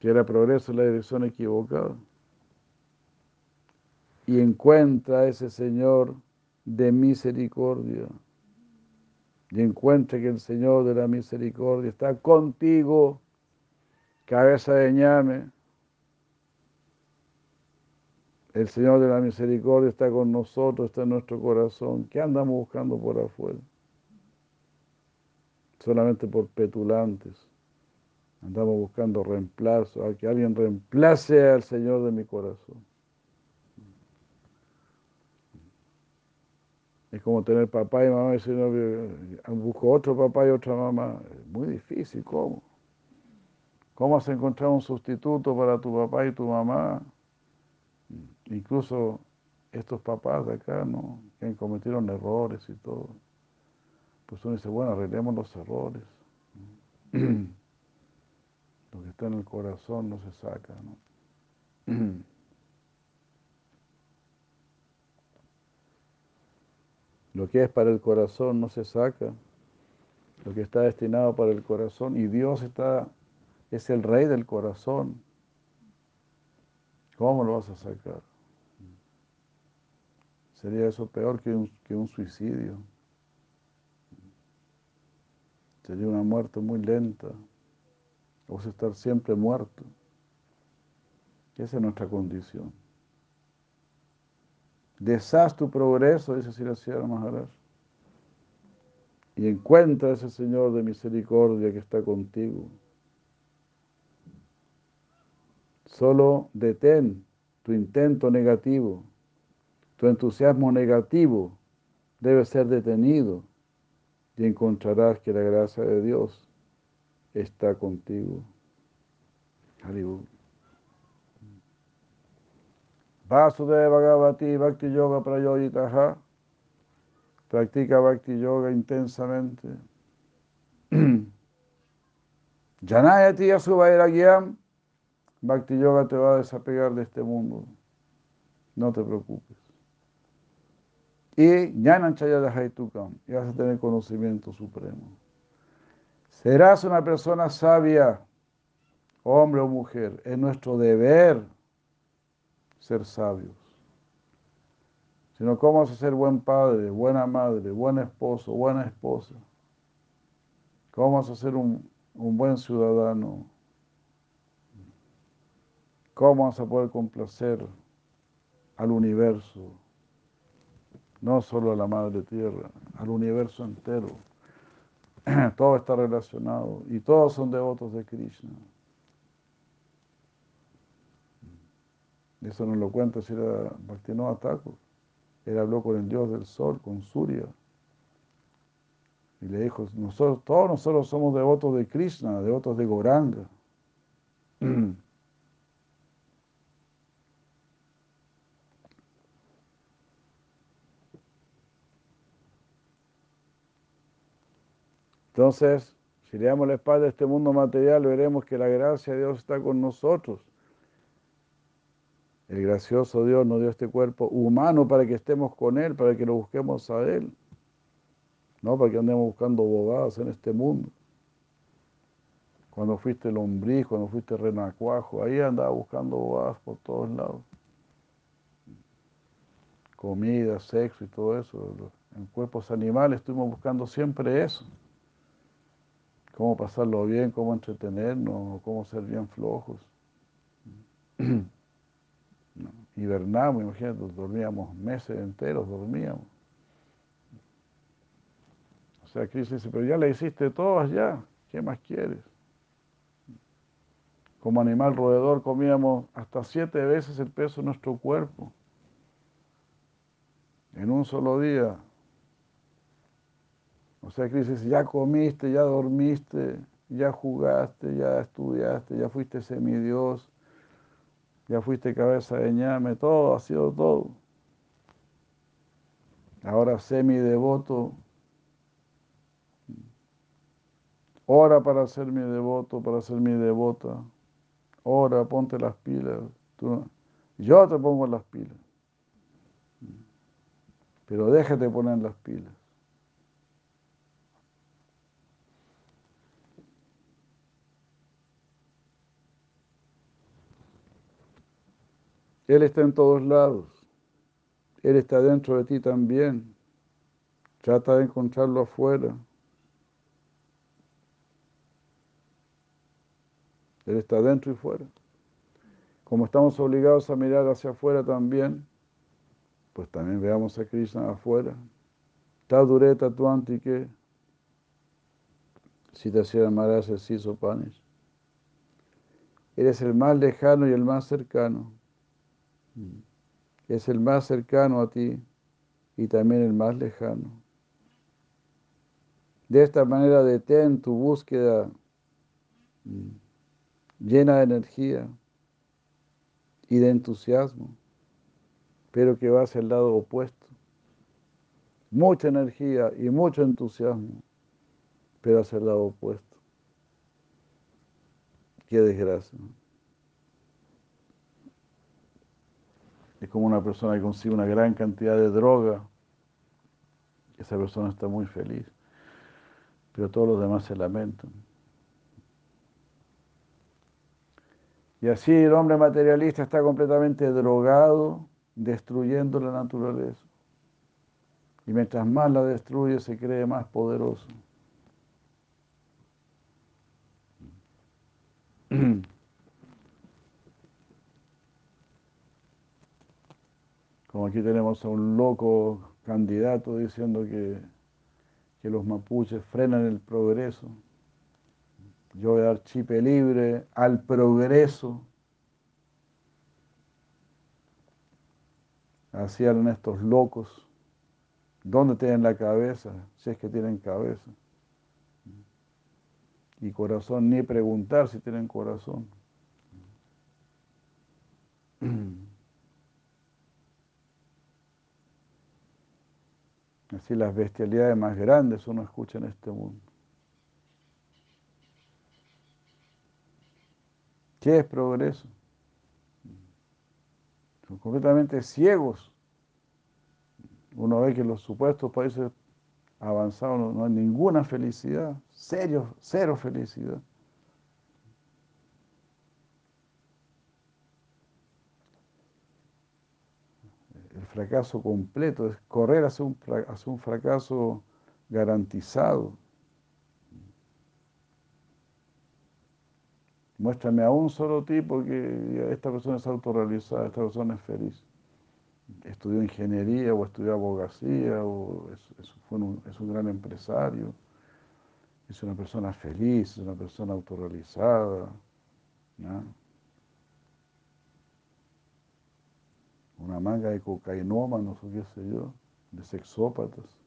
Que era progreso en la dirección equivocada. y encuentra a ese Señor de misericordia. Y encuentra que el Señor de la misericordia está contigo, cabeza de ñame. El Señor de la misericordia está con nosotros, está en nuestro corazón. ¿Qué andamos buscando por afuera? Solamente por petulantes. Andamos buscando reemplazo, a que alguien reemplace al Señor de mi corazón. Es como tener papá y mamá y decir, no, busco otro papá y otra mamá. Es muy difícil, ¿cómo? ¿Cómo has encontrado un sustituto para tu papá y tu mamá? Incluso estos papás de acá, ¿no? Que cometieron errores y todo. Pues uno dice, bueno, arreglemos los errores. Lo que está en el corazón no se saca, ¿no? Lo que es para el corazón no se saca. Lo que está destinado para el corazón. Y Dios está, es el rey del corazón. ¿Cómo lo vas a sacar? Sería eso peor que un, que un suicidio. Sería una muerte muy lenta. Vamos a estar siempre muerto. Esa es nuestra condición. Deshaz tu progreso, dice Siracía Maharaj, y encuentra a ese Señor de misericordia que está contigo. Solo detén tu intento negativo, tu entusiasmo negativo debe ser detenido y encontrarás que la gracia de Dios está contigo. Haribur. Vasudeva Bhagavati Bhakti Yoga Prayoyitaha. Practica Bhakti Yoga intensamente. Janayati Asuvairagyam. Bhakti Yoga te va a desapegar de este mundo. No te preocupes. Y Jnanan Chayadahaitukam. Y vas a tener conocimiento supremo. Serás una persona sabia, hombre o mujer. Es nuestro deber ser sabios, sino cómo vas a ser buen padre, buena madre, buen esposo, buena esposa. ¿Cómo vas a ser un, un buen ciudadano? ¿Cómo vas a poder complacer al universo? No solo a la madre tierra, al universo entero. Todo está relacionado y todos son devotos de Krishna. Eso nos lo cuenta si era Bhaktivinoda Thakur. Él habló con el dios del sol, con Surya. Y le dijo, nosotros, todos nosotros somos devotos de Krishna, devotos de Goranga. Entonces, si le damos la espalda a este mundo material, veremos que la gracia de Dios está con nosotros. El gracioso Dios nos dio este cuerpo humano para que estemos con Él, para que lo busquemos a Él. No para que andemos buscando bobadas en este mundo. Cuando fuiste lombriz, cuando fuiste renacuajo, ahí andaba buscando bobadas por todos lados. Comida, sexo y todo eso. En cuerpos animales estuvimos buscando siempre eso. Cómo pasarlo bien, cómo entretenernos, cómo ser bien flojos. hibernamos, imagínate, dormíamos meses enteros, dormíamos. O sea, Cristo dice, pero ya le hiciste todas ya, ¿qué más quieres? Como animal roedor comíamos hasta siete veces el peso de nuestro cuerpo en un solo día. O sea, Cristo dice, ya comiste, ya dormiste, ya jugaste, ya estudiaste, ya fuiste semidios, ya fuiste cabeza de ñame, todo, ha sido todo. Ahora semi devoto. Ora para ser mi devoto, para ser mi devota. Ora, ponte las pilas. yo te pongo las pilas. Pero déjate poner las pilas. Él está en todos lados. Él está dentro de ti también. Trata de encontrarlo afuera. Él está dentro y fuera. Como estamos obligados a mirar hacia afuera también, pues también veamos a Krishna afuera. Tadureta tu antique, si te hacía Maharaj el panes. Eres el más lejano y el más cercano. Es el más cercano a ti y también el más lejano. De esta manera detén tu búsqueda mm, llena de energía y de entusiasmo, pero que va hacia el lado opuesto. Mucha energía y mucho entusiasmo, pero hacia el lado opuesto. Qué desgracia. Es como una persona que consigue una gran cantidad de droga. Esa persona está muy feliz, pero todos los demás se lamentan. Y así el hombre materialista está completamente drogado, destruyendo la naturaleza. Y mientras más la destruye, se cree más poderoso. Como aquí tenemos a un loco candidato diciendo que, que los mapuches frenan el progreso. Yo voy a dar chipe libre al progreso. Así eran estos locos. ¿Dónde tienen la cabeza? Si es que tienen cabeza. Y corazón, ni preguntar si tienen corazón. Así las bestialidades más grandes uno escucha en este mundo. ¿Qué es progreso? Son completamente ciegos. Uno ve que en los supuestos países avanzados no, hay ninguna felicidad, serio, cero felicidad. El fracaso completo es correr hacia un, hacia un fracaso garantizado. Muéstrame a un solo tipo que esta persona es autorrealizada, esta persona es feliz. Estudió ingeniería o estudió abogacía o es, un, gran empresario. Es una persona feliz, es una persona autorrealizada. Una manga de cocainómanos o qué sé yo, de sexópatas.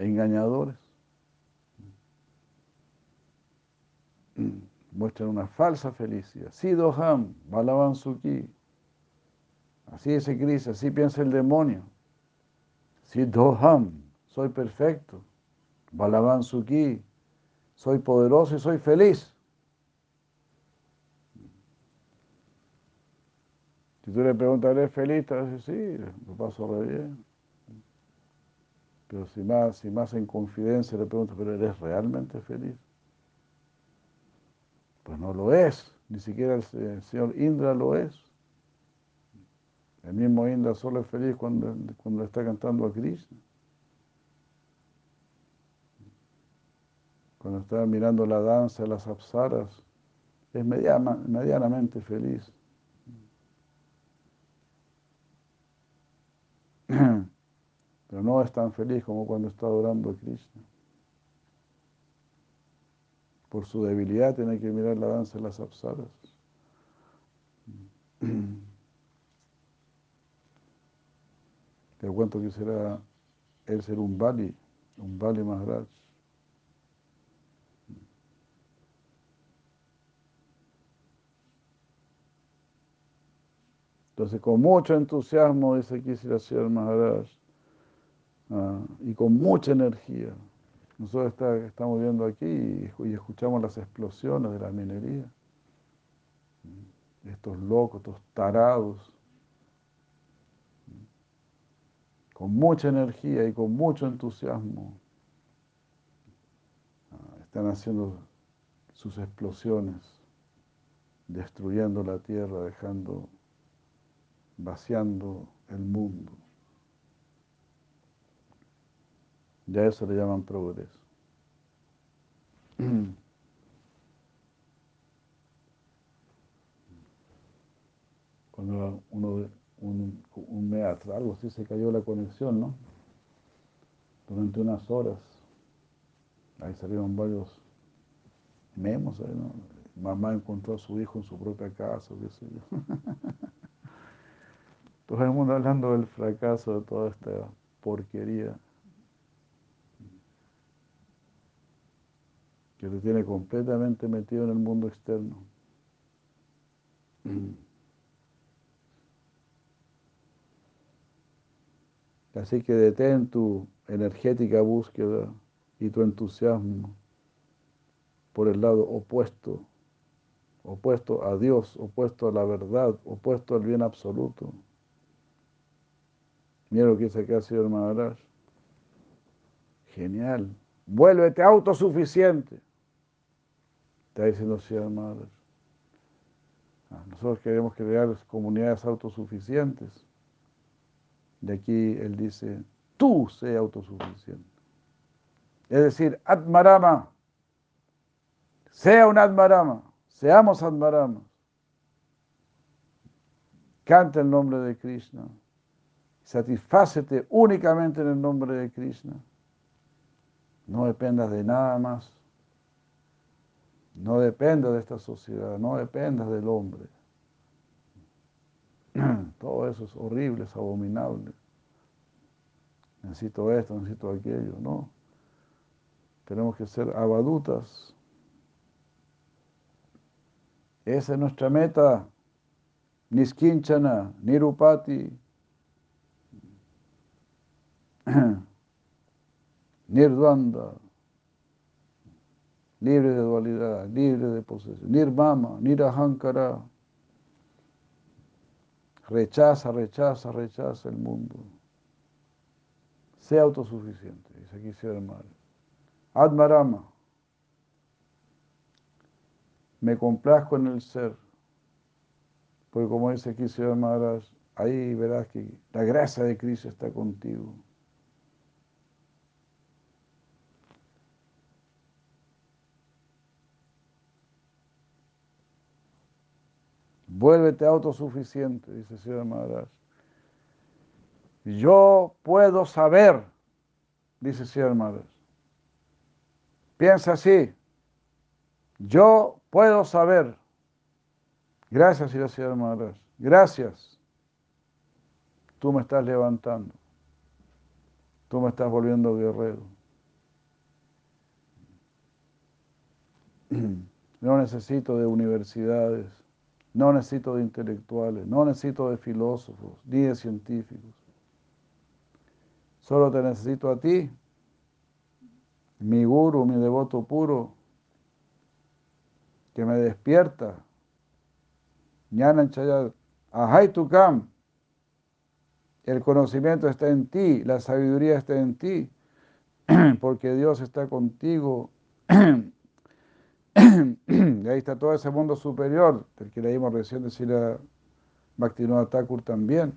engañadores. muestran una falsa felicidad. Sidoham, Balavan Suki. Así dice Cristo, así piensa el demonio. Sidoham, soy perfecto. Balavan Suki, soy poderoso y soy feliz. Si tú le preguntas, ¿eres feliz? Te vas sí, lo paso re bien. Pero si más, si más en confidencia le preguntas, ¿pero eres realmente feliz? Pues no lo es, ni siquiera el, señor Indra lo es. El mismo Indra solo es feliz cuando, cuando está cantando a Krishna. Cuando está mirando la danza las apsaras, es medianamente feliz. Pero no es tan feliz como cuando está adorando a Krishna por su debilidad tiene que mirar la danza de las apsaras. Te cuento que será él ser un Bali, un Bali Maharaj. Entonces, con mucho entusiasmo, dice aquí Sri Maharaj, ah, y con mucha energía, nosotros estamos viendo aquí y, escuchamos las explosiones de la minería. Estos locos, estos tarados, con mucha energía y con mucho entusiasmo, ah, están haciendo sus explosiones destruyendo la tierra, dejando, vaciando el mundo. Ya eso le llaman progreso. Cuando uno, un, un mes atrás, algo así, se cayó la conexión, ¿no? Durante unas horas. Ahí salieron varios memos, ¿no? Mamá encontró a su hijo en su propia casa, qué sé yo. Todo el mundo hablando del fracaso de toda esta porquería. Que te tiene completamente metido en el mundo externo. Así que detén tu energética búsqueda y tu entusiasmo por el lado opuesto, opuesto a Dios, opuesto a la verdad, opuesto al bien absoluto. Mira lo que dice acá señor Maharaj. Genial. Vuélvete autosuficiente. Está diciendo señor Maharaj. Ah, nosotros queremos crear comunidades autosuficientes. De aquí él dice, tú sé autosuficiente. Es decir, Atmarama, sea un Atmarama, seamos Atmarama. Canta el nombre de Krishna. Satisfácete únicamente en el nombre de Krishna. No dependas de nada más. No dependas de esta sociedad, no dependas del hombre. Todo eso es horrible, es abominable. Necesito esto, necesito aquello, ¿no? Tenemos que ser abadutas. Esa es nuestra meta. Niskinchana, Nirupati, Nirdvanda, libre de dualidad, libre de posesión, Nirmama, Nirahankara. Rechaza, rechaza, rechaza el mundo. Sea autosuficiente, dice aquí Madre. Admarama. Me complazco en el ser. Porque como dice aquí Maharaj, ahí verás que la gracia de Cristo está contigo. Vuélvete autosuficiente, dice Señor Maharaj. Yo puedo saber, dice Señor Maharaj. Piensa así. Yo puedo saber. Gracias, Señor Maharaj. Gracias. Tú me estás levantando. Tú me estás volviendo guerrero. No necesito de universidades no necesito de intelectuales, no necesito de filósofos, ni de científicos. Solo te necesito a ti, mi guru, mi devoto puro, que me despierta. Tukam. El conocimiento está en ti, la sabiduría está en ti, porque Dios está contigo y ahí está todo ese mundo superior, del que leímos recién decir a Bhaktivinoda Thakur también.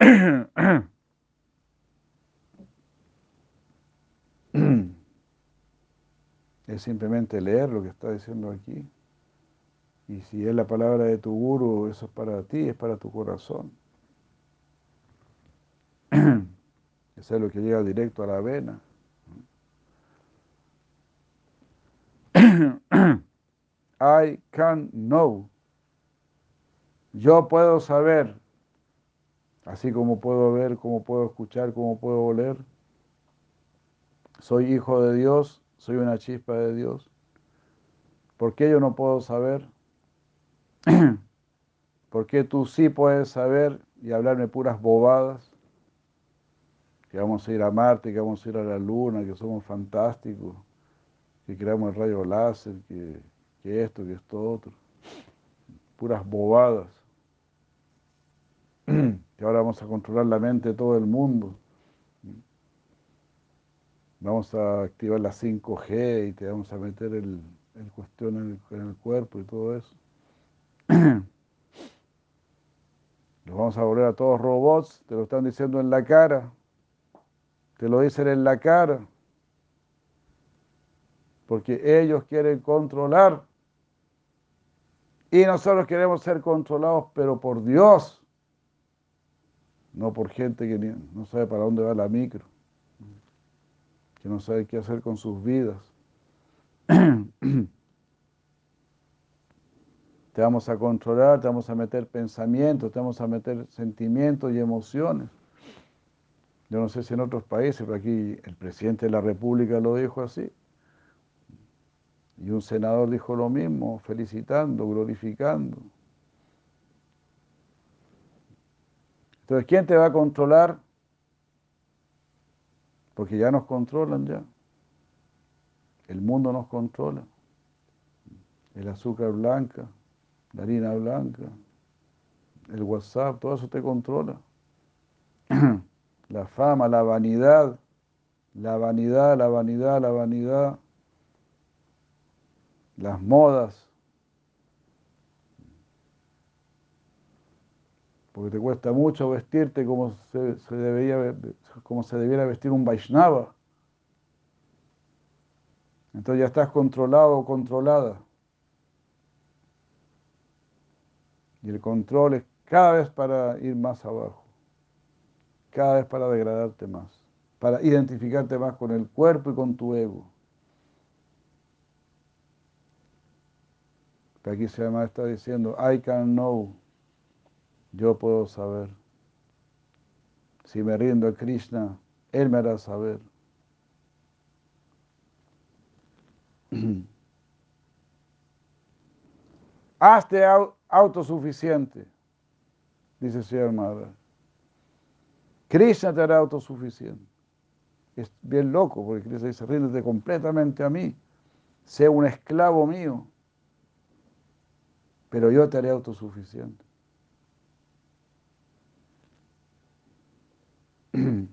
Es simplemente leer lo que está diciendo aquí. Y si es la palabra de tu guru, eso es para ti, es para tu corazón. Eso es lo que llega directo a la vena. I can know. Yo puedo saber, así como puedo ver, como puedo escuchar, como puedo oler. Soy hijo de Dios, soy una chispa de Dios. ¿Por qué yo no puedo saber? ¿Por qué tú sí puedes saber y hablarme puras bobadas? Que vamos a ir a Marte, que vamos a ir a la Luna, que somos fantásticos que creamos el rayo láser, que, esto, que esto otro. Puras bobadas. Que ahora vamos a controlar la mente de todo el mundo. Vamos a activar la 5G y te vamos a meter el, cuestión en el, cuerpo y todo eso. Los vamos a volver a todos robots, te lo están diciendo en la cara, te lo dicen en la cara, porque ellos quieren controlar y nosotros queremos ser controlados, pero por Dios, no por gente que no sabe para dónde va la micro, que no sabe qué hacer con sus vidas. Te vamos a controlar, te vamos a meter pensamientos, te vamos a meter sentimientos y emociones. Yo no sé si en otros países, pero aquí el presidente de la República lo dijo así. Y un senador dijo lo mismo, felicitando, glorificando. Entonces, ¿quién te va a controlar? Porque ya nos controlan ya. El mundo nos controla. El azúcar blanca, la harina blanca, el WhatsApp, todo eso te controla. La fama, la vanidad, la vanidad, la vanidad, la vanidad, las modas. Porque te cuesta mucho vestirte como se, debería, como se debiera vestir un Vaishnava. Entonces ya estás controlado o controlada. Y el control es cada vez para ir más abajo, cada vez para degradarte más, para identificarte más con el cuerpo y con tu ego. Aquí se llama, está diciendo, I can know, yo puedo saber. Si me rindo a Krishna, Él me hará saber. Hazte autosuficiente, dice Señor Madre. Krishna te hará autosuficiente. Es bien loco, porque Krishna dice, ríndete completamente a mí, sé un esclavo mío, pero yo te haré autosuficiente.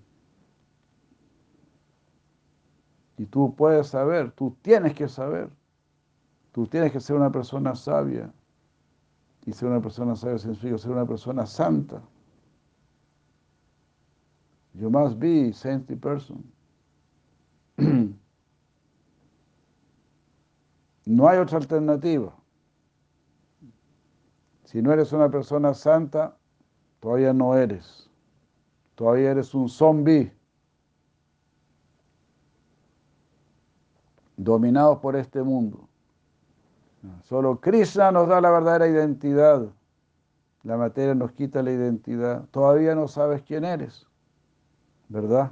Y tú puedes saber, tú tienes que saber, tú tienes que ser una persona sabia. Y ser una persona sabia significa ser una persona santa. You must be a saintly person. No hay otra alternativa. Si no eres una persona santa, todavía no eres. Todavía eres un zombie. Dominado por este mundo. Solo Krishna nos da la verdadera identidad. La materia nos quita la identidad. Todavía no sabes quién eres, ¿verdad?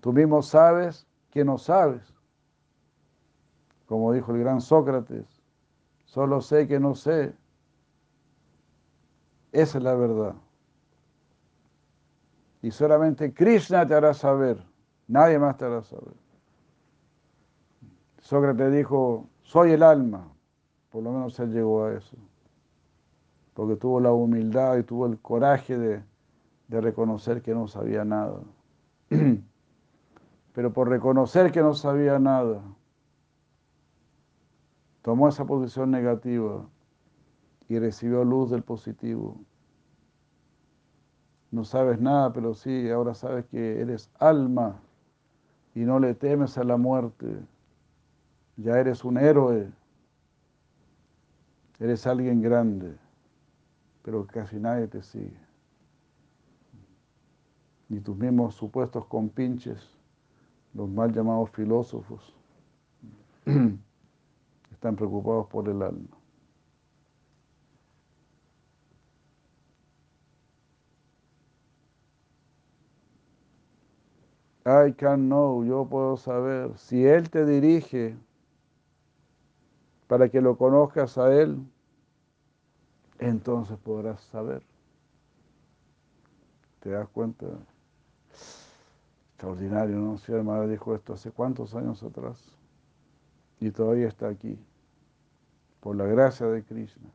Tú mismo sabes que no sabes. Como dijo el gran Sócrates, solo sé que no sé. Esa es la verdad. Y solamente Krishna te hará saber. Nadie más te hará saber. Sócrates dijo, soy el alma. Por lo menos él llegó a eso. Porque tuvo la humildad y tuvo el coraje de, de reconocer que no sabía nada. Pero por reconocer que no sabía nada, tomó esa posición negativa y recibió luz del positivo. No sabes nada, pero sí, ahora sabes que eres alma y no le temes a la muerte ya eres un héroe, eres alguien grande, pero casi nadie te sigue. Ni tus mismos supuestos compinches, los mal llamados filósofos, están preocupados por el alma. I can know, yo puedo saber. Si Él te dirige, para que lo conozcas a Él, entonces podrás saber. ¿Te das cuenta? Extraordinario, ¿no? Si madre dijo esto hace cuántos años atrás y todavía está aquí, por la gracia de Krishna.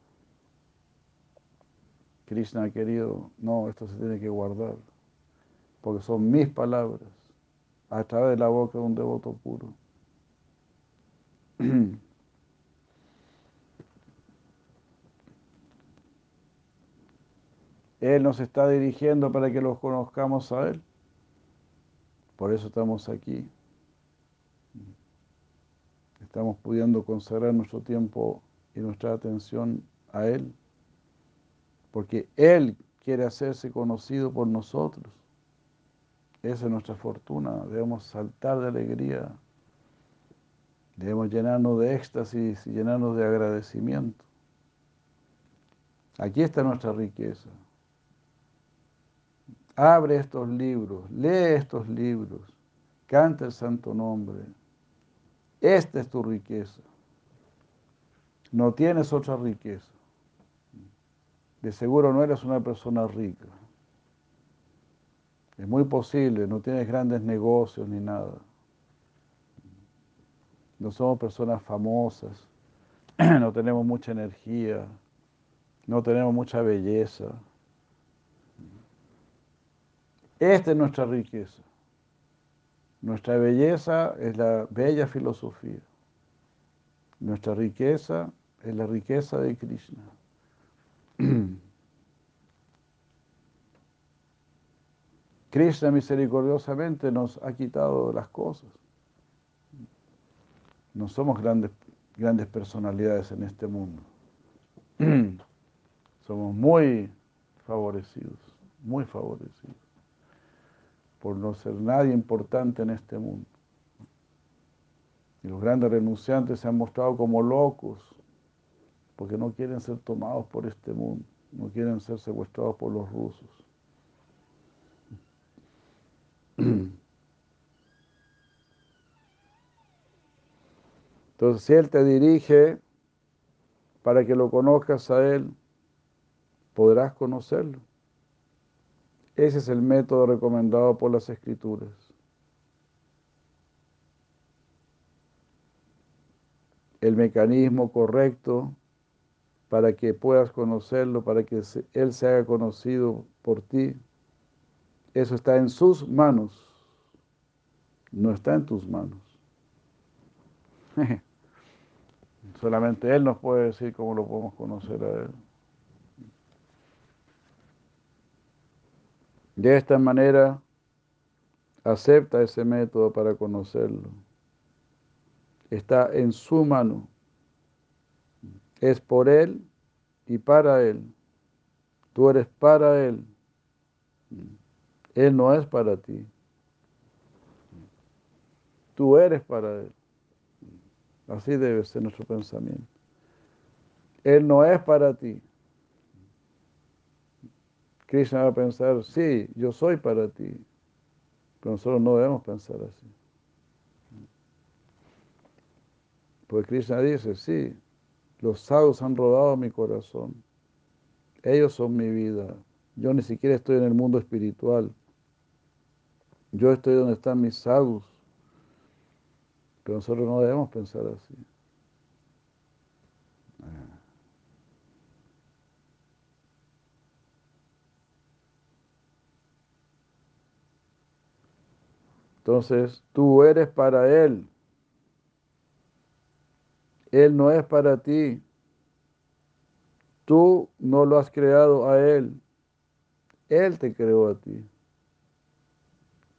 Krishna ha querido, no, esto se tiene que guardar, porque son mis palabras, a través de la boca de un devoto puro. Él nos está dirigiendo para que los conozcamos a Él. Por eso estamos aquí. Estamos pudiendo consagrar nuestro tiempo y nuestra atención a Él. Porque Él quiere hacerse conocido por nosotros. Esa es nuestra fortuna, debemos saltar de alegría, debemos llenarnos de éxtasis y llenarnos de agradecimiento. Aquí está nuestra riqueza. Abre estos libros, lee estos libros, canta el santo nombre. Esta es tu riqueza. No tienes otra riqueza. De seguro no eres una persona rica. Es muy posible, no tienes grandes negocios ni nada. No somos personas famosas, no tenemos mucha energía, no tenemos mucha belleza. Esta es nuestra riqueza. Nuestra belleza es la bella filosofía. Nuestra riqueza es la riqueza de Krishna. Krishna misericordiosamente nos ha quitado las cosas. No somos grandes, grandes personalidades en este mundo. Somos muy favorecidos, muy favorecidos, por no ser nadie importante en este mundo. Y los grandes renunciantes se han mostrado como locos, porque no quieren ser tomados por este mundo, no quieren ser secuestrados por los rusos. Entonces, si Él te dirige para que lo conozcas a Él, podrás conocerlo. Ese es el método recomendado por las Escrituras. El mecanismo correcto para que puedas conocerlo, para que Él se haga conocido por ti, eso está en sus manos, no está en tus manos. Solamente Él nos puede decir cómo lo podemos conocer a Él. De esta manera, acepta ese método para conocerlo. Está en su mano. Es por Él y para Él. Tú eres para Él. Él no es para ti. Tú eres para Él. Así debe ser nuestro pensamiento. Él no es para ti. Krishna va a pensar, sí, yo soy para ti. Pero nosotros no debemos pensar así. Porque Krishna dice, sí, los sadhus han rodado mi corazón. Ellos son mi vida. Yo ni siquiera estoy en el mundo espiritual. Yo estoy donde están mis sadhus. Pero nosotros no debemos pensar así. Entonces, tú eres para Él. Él no es para ti. Tú no lo has creado a Él. Él te creó a ti.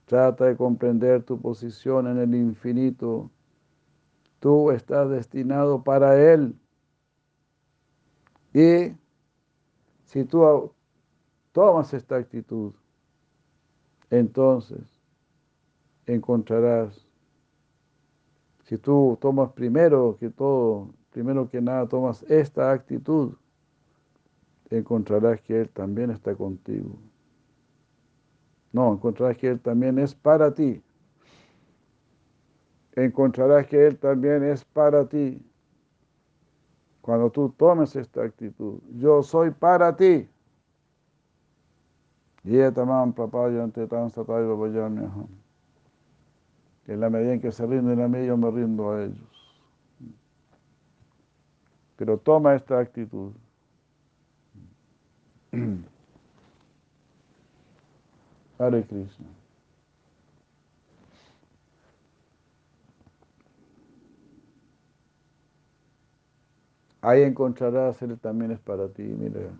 Trata de comprender tu posición en el infinito. Tú estás destinado para Él. Y si tú tomas esta actitud, entonces encontrarás. Si tú tomas primero que todo, primero que nada tomas esta actitud, encontrarás que Él también está contigo. No, encontrarás que Él también es para ti. Encontrarás que Él también es para ti. Cuando tú tomes esta actitud, yo soy para ti. Y en la medida en que se rinden a mí, yo me rindo a ellos. Pero toma esta actitud. Hare Krishna. Ahí encontrarás, Él también es para ti, mira.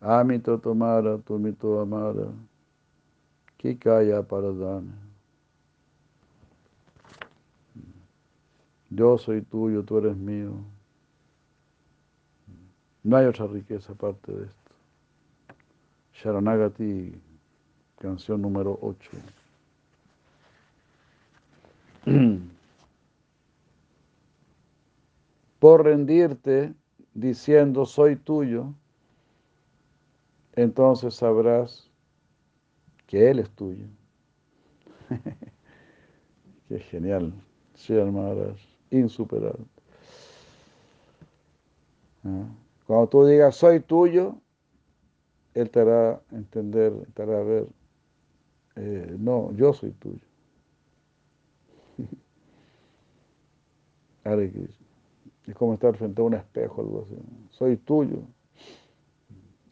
Amito tomara, tumito amara, kikaya paradana. Yo soy tuyo, tú eres mío. No hay otra riqueza aparte de esto. Sharanagati, canción número 8. Por rendirte diciendo soy tuyo, entonces sabrás que Él es tuyo. Qué genial, Sri Maharaj, insuperable. ¿Ah? Cuando tú digas soy tuyo, Él te hará entender, te hará ver, eh, no, yo soy tuyo. Hare Krishna. Es como estar frente a un espejo, algo así. Soy tuyo.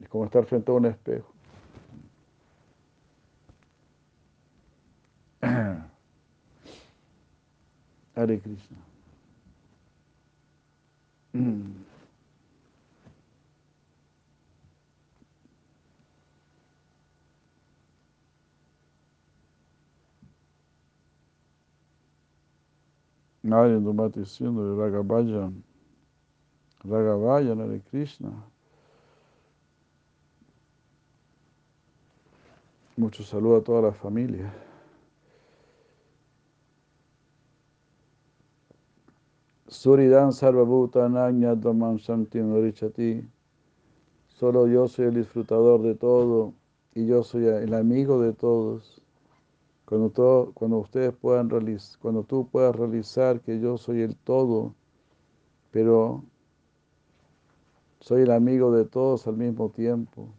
Es como estar frente a un espejo. Hare Krishna. Nadie nos diciendo de Ragavayan, Ragavayan Hare Krishna. Mucho saludo a toda la familia. Suridan Sarvabhutanagnya Dhaman Shanti. Solo yo soy el disfrutador de todo y yo soy el amigo de todos. Cuando, cuando ustedes puedan realizar, cuando tú puedas realizar que yo soy el todo, pero soy el amigo de todos al mismo tiempo.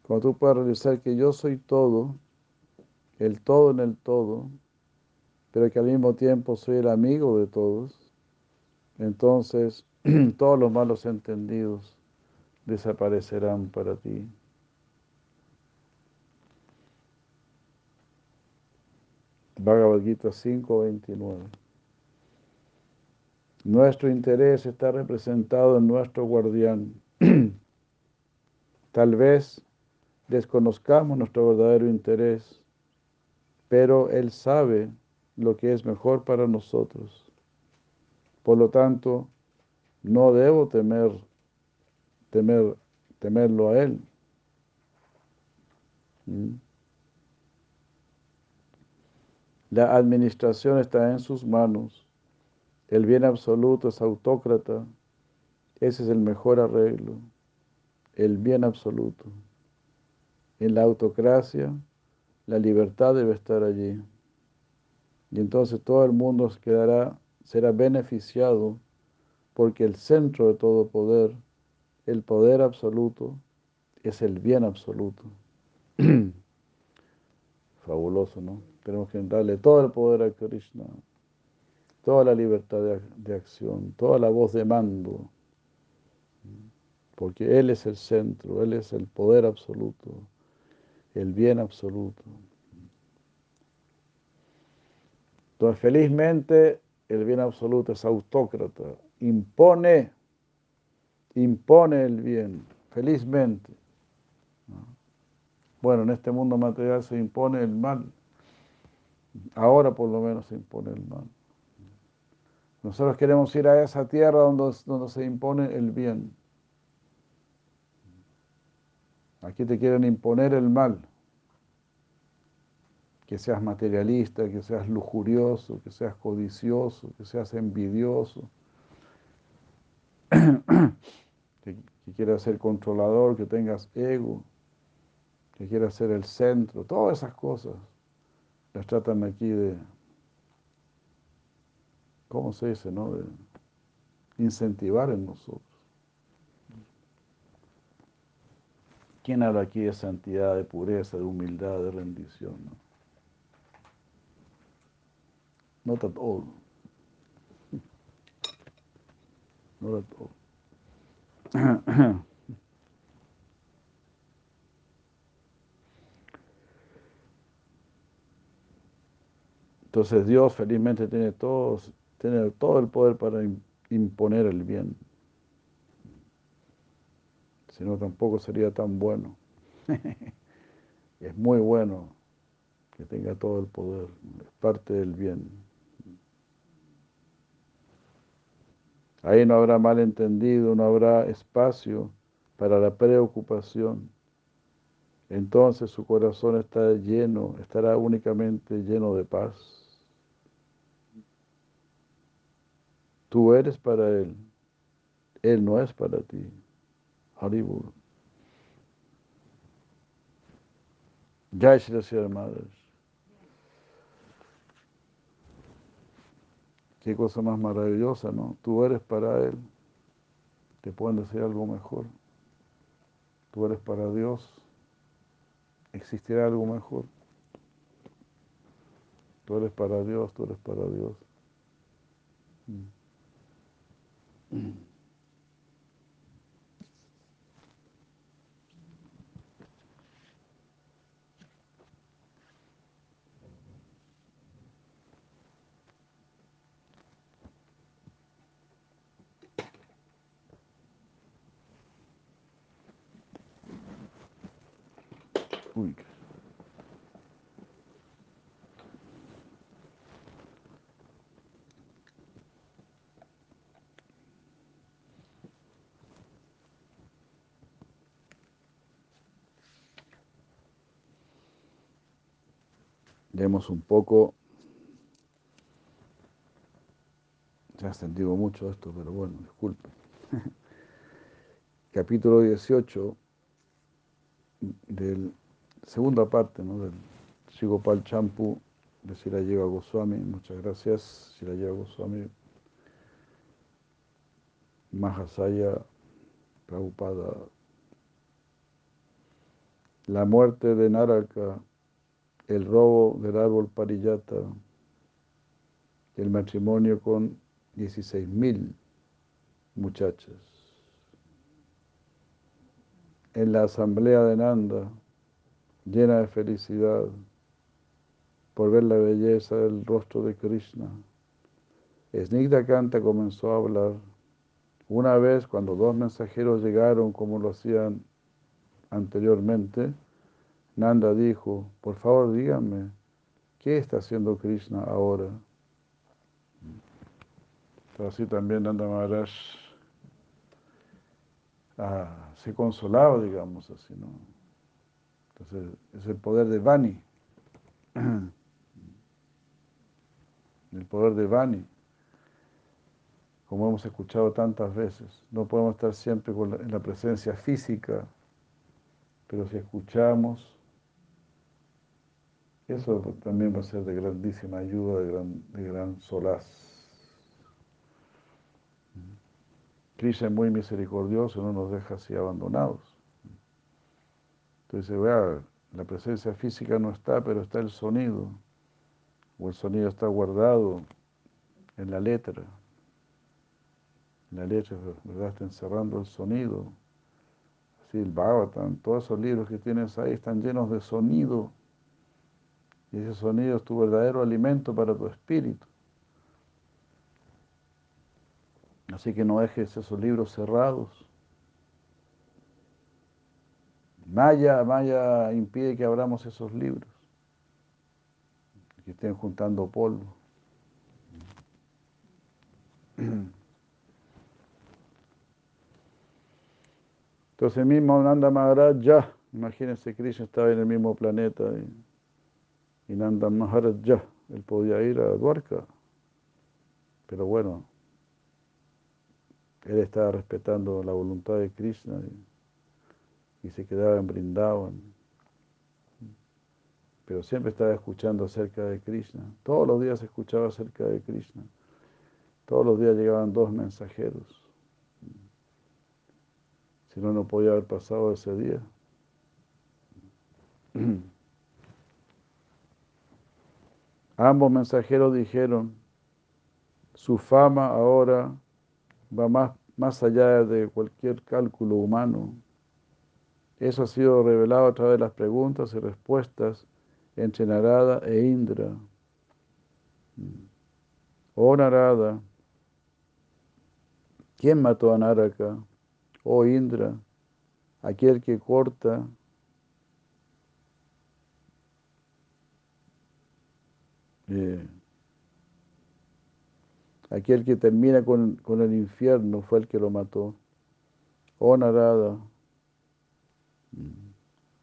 Cuando tú puedas realizar que yo soy todo, el todo en el todo, pero que al mismo tiempo soy el amigo de todos, entonces todos los malos entendidos desaparecerán para ti. Bhagavad Gita 5.29 Nuestro interés está representado en nuestro guardián. Tal vez desconozcamos nuestro verdadero interés, pero Él sabe lo que es mejor para nosotros. Por lo tanto, no debo temer, temer, temerlo a Él. ¿Mm? La administración está en sus manos. El bien absoluto es autócrata. Ese es el mejor arreglo. El bien absoluto. En la autocracia, la libertad debe estar allí. Y entonces todo el mundo será beneficiado porque el centro de todo poder, el poder absoluto, es el bien absoluto. Fabuloso, ¿no? Tenemos que darle todo el poder a Krishna, toda la libertad de, acción, toda la voz de mando, porque Él es el centro, Él es el poder absoluto, el bien absoluto. Entonces, felizmente, el bien absoluto es autócrata, impone, impone el bien, felizmente. Bueno, en este mundo material se impone el mal. Ahora por lo menos se impone el mal. Nosotros queremos ir a esa tierra donde, donde se impone el bien. Aquí te quieren imponer el mal. Que seas materialista, que seas lujurioso, que seas codicioso, que seas envidioso, que, que quieras ser controlador, que tengas ego, que quieras ser el centro, todas esas cosas las tratan aquí de, ¿cómo se dice? No? De incentivar en nosotros. ¿Quién habla aquí de santidad, de pureza, de humildad, de rendición? No at all. Not at all. Entonces Dios felizmente tiene todo, tiene todo el poder para imponer el bien. si no tampoco sería tan bueno. es muy bueno que tenga todo el poder, es parte del bien. Ahí no habrá malentendido, no habrá espacio para la preocupación. Entonces su corazón está lleno, estará únicamente lleno de paz. Tú eres para Él, Él no es para ti. Haribur. Jai Shri Madres. Qué cosa más maravillosa, ¿no? Tú eres para Él. Te pueden decir algo mejor. Tú eres para Dios. ¿Existirá algo mejor? Tú eres para Dios, tú eres para Dios. Mm. Uy. Leemos un poco. Ya extendido mucho esto, pero bueno, disculpe. Capítulo 18 del segunda parte ¿no? del Shigopal Champu de Sirayeva Goswami. Muchas gracias, Sirayeva Goswami. Mahasaya Prabhupada. La muerte de Naraka, el robo del árbol Pariyata, el matrimonio con 16.000 muchachas. En la asamblea de Nanda, llena de felicidad por ver la belleza del rostro de Krishna. Snigdha Kanta comenzó a hablar. Una vez, cuando dos mensajeros llegaron como lo hacían anteriormente, Nanda dijo, por favor díganme, ¿qué está haciendo Krishna ahora? así también Nanda Maharaj ah, se consolaba, digamos así, ¿no? Entonces, es el poder de Vani. El poder de Vani. Como hemos escuchado tantas veces, no podemos estar siempre en la presencia física, pero si escuchamos, eso también va a ser de grandísima ayuda, de gran, de gran solaz. Krishna es muy misericordioso, no nos deja así abandonados. Entonces, vea, la presencia física no está, pero está el sonido, o el sonido está guardado en la letra. La letra, ¿verdad? Está encerrando el sonido. Así el Bhagavatam, todos esos libros que tienes ahí están llenos de sonido. Y ese sonido es tu verdadero alimento para tu espíritu. Así que no dejes esos libros cerrados. Maya, Maya impide que abramos esos libros, que estén juntando polvo. Entonces mismo Nanda Maharaj ya, imagínense, Krishna estaba en el mismo planeta y, y Nanda Maharaj ya, él podía ir a Dwarka, pero bueno, él estaba respetando la voluntad de Krishna y se quedaba en Brindavan. Pero siempre estaba escuchando acerca de Krishna. Todos los días escuchaba acerca de Krishna. Todos los días llegaban dos mensajeros. Si no, no podía haber pasado ese día. Ambos mensajeros dijeron, su fama ahora va más, más allá de cualquier cálculo humano. Eso ha sido revelado a través de las preguntas y respuestas entre Narada e Indra. Mm. Oh Narada, ¿quién mató a Naraka? Oh Indra, aquel que corta eh, aquel que termina con, con, el infierno fue el que lo mató. Oh Narada,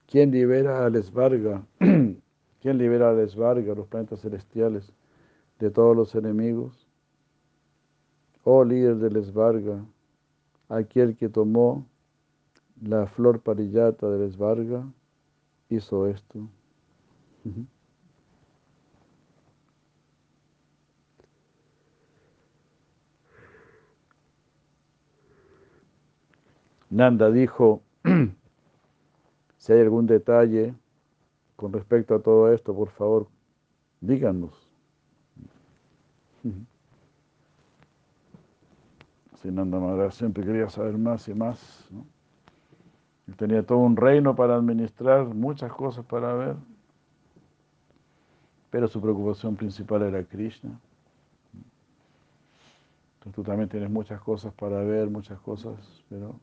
¿quién libera a Lesvarga? ¿Quién libera a Lesvarga, los planetas celestiales, de todos los enemigos? Oh líder de Lesvarga, aquel que tomó la flor parillata de Lesvarga, hizo esto. Nanda dijo, si hay algún detalle con respecto a todo esto, por favor, díganos. Si Nanda Maharaj siempre quería saber más y más. tenía todo un reino para administrar, muchas cosas para ver, pero su preocupación principal era Krishna. Entonces tú también tienes muchas cosas para ver, muchas cosas, pero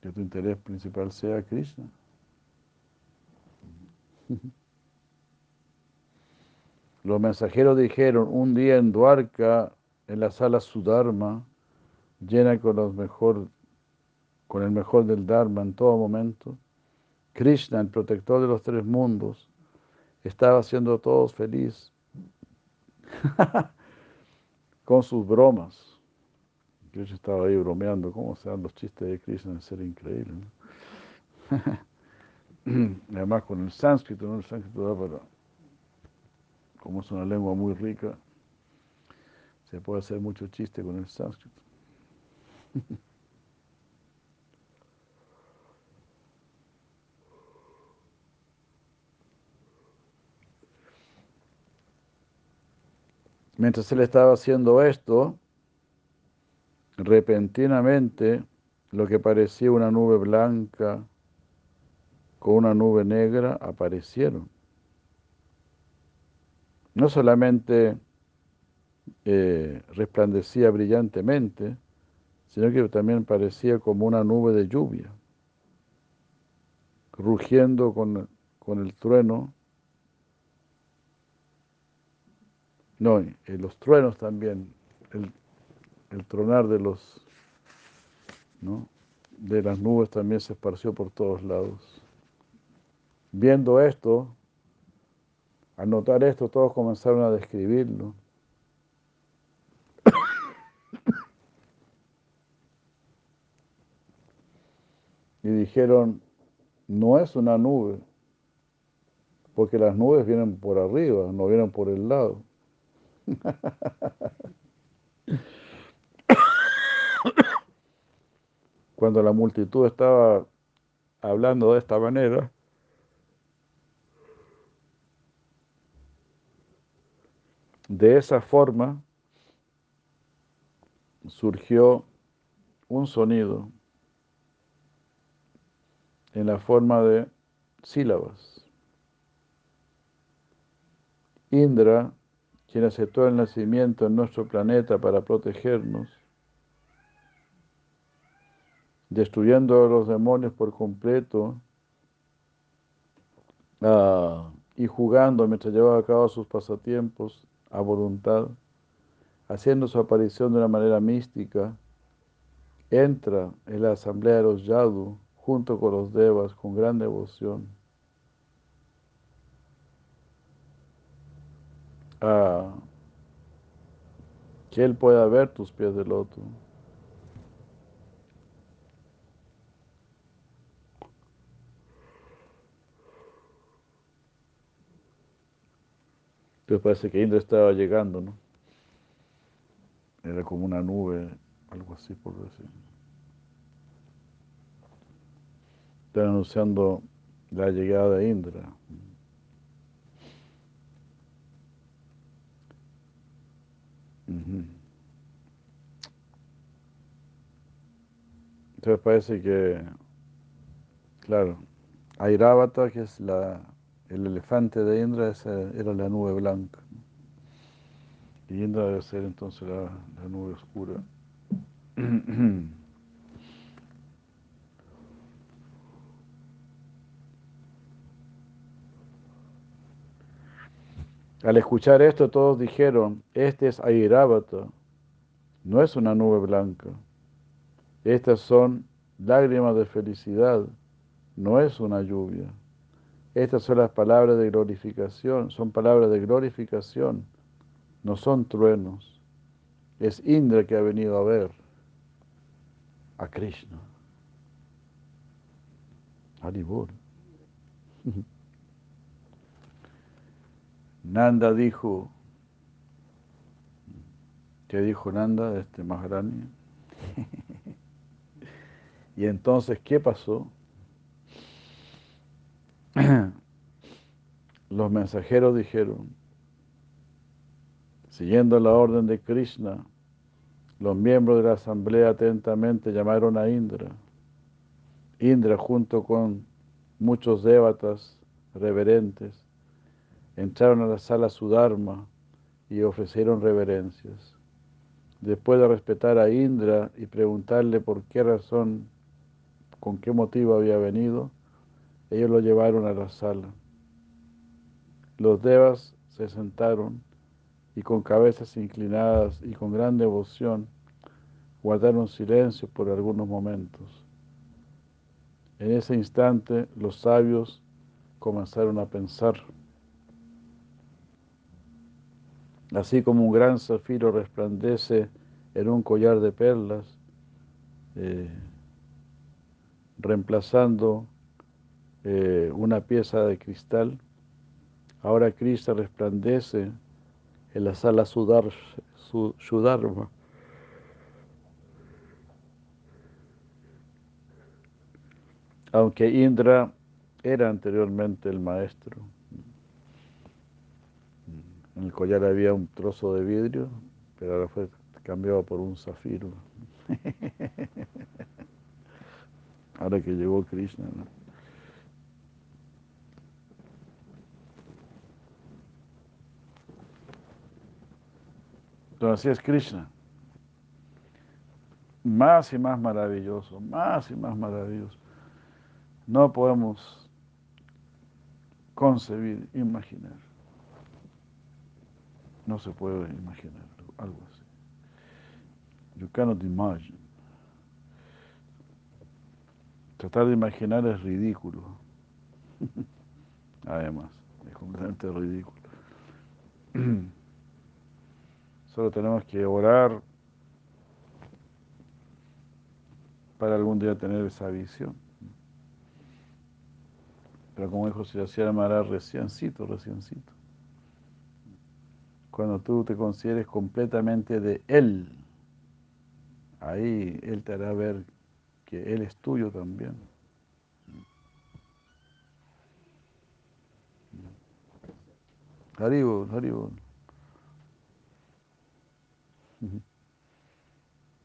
que tu interés principal sea Krishna. Los mensajeros dijeron, un día en Dwarka, en la sala Sudharma, llena con, los mejor, con el mejor del Dharma en todo momento, Krishna, el protector de los tres mundos, estaba haciendo a todos feliz con sus bromas. Krishna estaba ahí bromeando, ¿cómo se dan los chistes de Krishna? Ser increíble. Además con el sánscrito, ¿no? El sánscrito da para, como es una lengua muy rica, se puede hacer mucho chiste con el sánscrito. Mientras él estaba haciendo esto, repentinamente lo que parecía una nube blanca con una nube negra aparecieron. No solamente eh, resplandecía brillantemente, sino que también parecía como una nube de lluvia, rugiendo con, con el trueno. No, y los truenos también, el tronar de los ¿no? de las nubes también se esparció por todos lados. Viendo esto, al notar esto, todos comenzaron a describirlo. y dijeron, no es una nube, porque las nubes vienen por arriba, no vienen por el lado. Cuando la multitud estaba hablando de esta manera, de esa forma surgió un sonido en la forma de sílabas. Indra, quien aceptó el nacimiento en nuestro planeta para protegernos, destruyendo a los demonios por completo ah, y jugando mientras llevaba a cabo sus pasatiempos a voluntad, haciendo su aparición de una manera mística, entra en la asamblea de los Yadu junto con los devas con gran devoción. Ah, que Él pueda ver tus pies de loto. Entonces parece que Indra estaba llegando, ¿no? Era como una nube, algo así por decir. Están anunciando la llegada de Indra. Entonces parece que, claro, Airavata, que es la, el elefante de Indra esa era la nube blanca. Y Indra debe ser entonces la, la nube oscura. Al escuchar esto todos dijeron, este es Airavata, no es una nube blanca. Estas son lágrimas de felicidad, no es una lluvia. Estas son las palabras de glorificación, son palabras de glorificación, no son truenos. Es Indra que ha venido a ver a Krishna. Haribol. Nanda dijo, ¿qué dijo Nanda, este Maharani? y entonces, ¿qué pasó? Los mensajeros dijeron, siguiendo la orden de Krishna, los miembros de la asamblea atentamente llamaron a Indra. Indra junto con muchos dévatas reverentes entraron a la sala Sudharma y ofrecieron reverencias. Después de respetar a Indra y preguntarle por qué razón, con qué motivo había venido, ellos lo llevaron a la sala. Los devas se sentaron y con cabezas inclinadas y con gran devoción guardaron silencio por algunos momentos. En ese instante los sabios comenzaron a pensar. Así como un gran zafiro resplandece en un collar de perlas, eh, reemplazando eh, una pieza de cristal, ahora Krishna resplandece en la sala Sudar, Sudharma. Aunque Indra era anteriormente el maestro. En el collar había un trozo de vidrio, pero ahora fue cambiado por un zafiro. ahora que llegó Krishna. ¿no? Entonces así es Krishna. Más y más maravilloso, más y más maravilloso. No podemos concebir, imaginar. No se puede imaginar algo así. You cannot imagine. Tratar de imaginar es ridículo. Además, es completamente ridículo. Solo tenemos que orar para algún día tener esa visión. Pero como dijo Sri Maharaj, reciencito, reciencito. Cuando tú te consideres completamente de Él, ahí Él te hará ver que Él es tuyo también.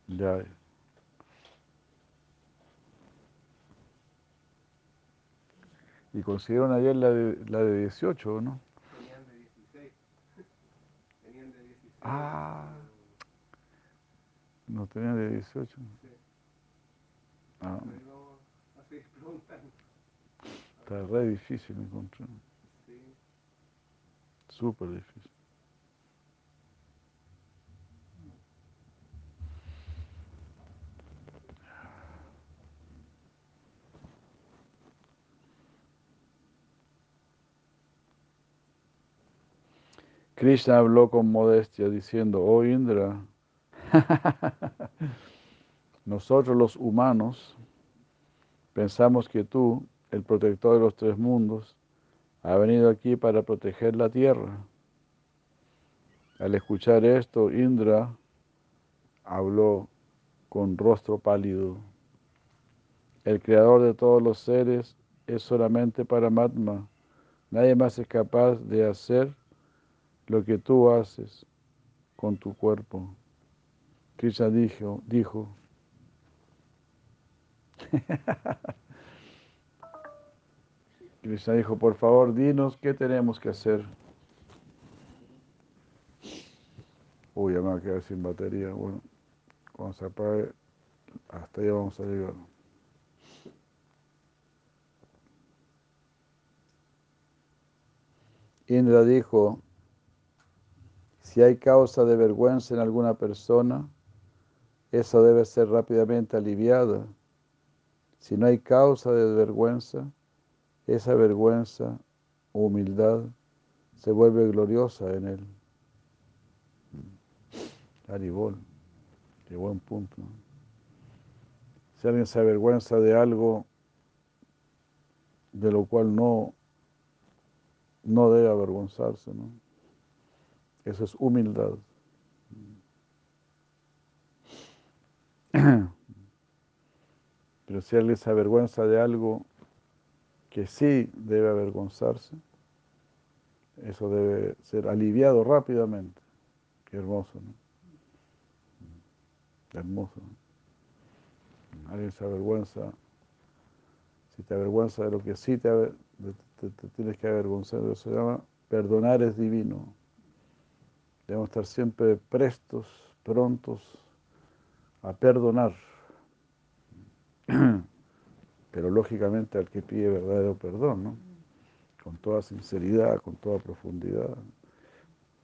Ya. Y consiguieron ayer la de, la de 18, ¿no? Tenían de 16. Tenían de 16. Ah. No tenían de 18. Sí. Ah, Pero así preguntan. está re difícil encontrar. Sí. Súper difícil. Krishna habló con modestia diciendo, oh Indra, nosotros los humanos pensamos que tú, el protector de los tres mundos, ha venido aquí para proteger la tierra. Al escuchar esto, Indra habló con rostro pálido. El creador de todos los seres es solamente Paramatma. Nadie más es capaz de hacer lo que tú haces con tu cuerpo. Krishna dijo, dijo Krishna dijo, por favor, dinos qué tenemos que hacer. Uy, ya me va a quedar sin batería. Bueno, cuando se apague, hasta ahí vamos a llegar. Indra dijo, Si hay causa de vergüenza en alguna persona, esa debe ser rápidamente aliviada. Si no hay causa de vergüenza, esa vergüenza o humildad se vuelve gloriosa en él. Aribol, qué buen punto. Si alguien se avergüenza de algo de lo cual no, no debe avergonzarse, ¿no? Eso es humildad. Pero si alguien se avergüenza de algo que sí debe avergonzarse, eso debe ser aliviado rápidamente. Qué hermoso, ¿no? Hermoso. Alguien se avergüenza, si te avergüenza de lo que sí te, te tienes que avergonzar, eso se llama perdonar es divino. Debemos estar siempre prestos, prontos a perdonar. Pero lógicamente al que pide verdadero perdón, ¿no? Con toda sinceridad, con toda profundidad.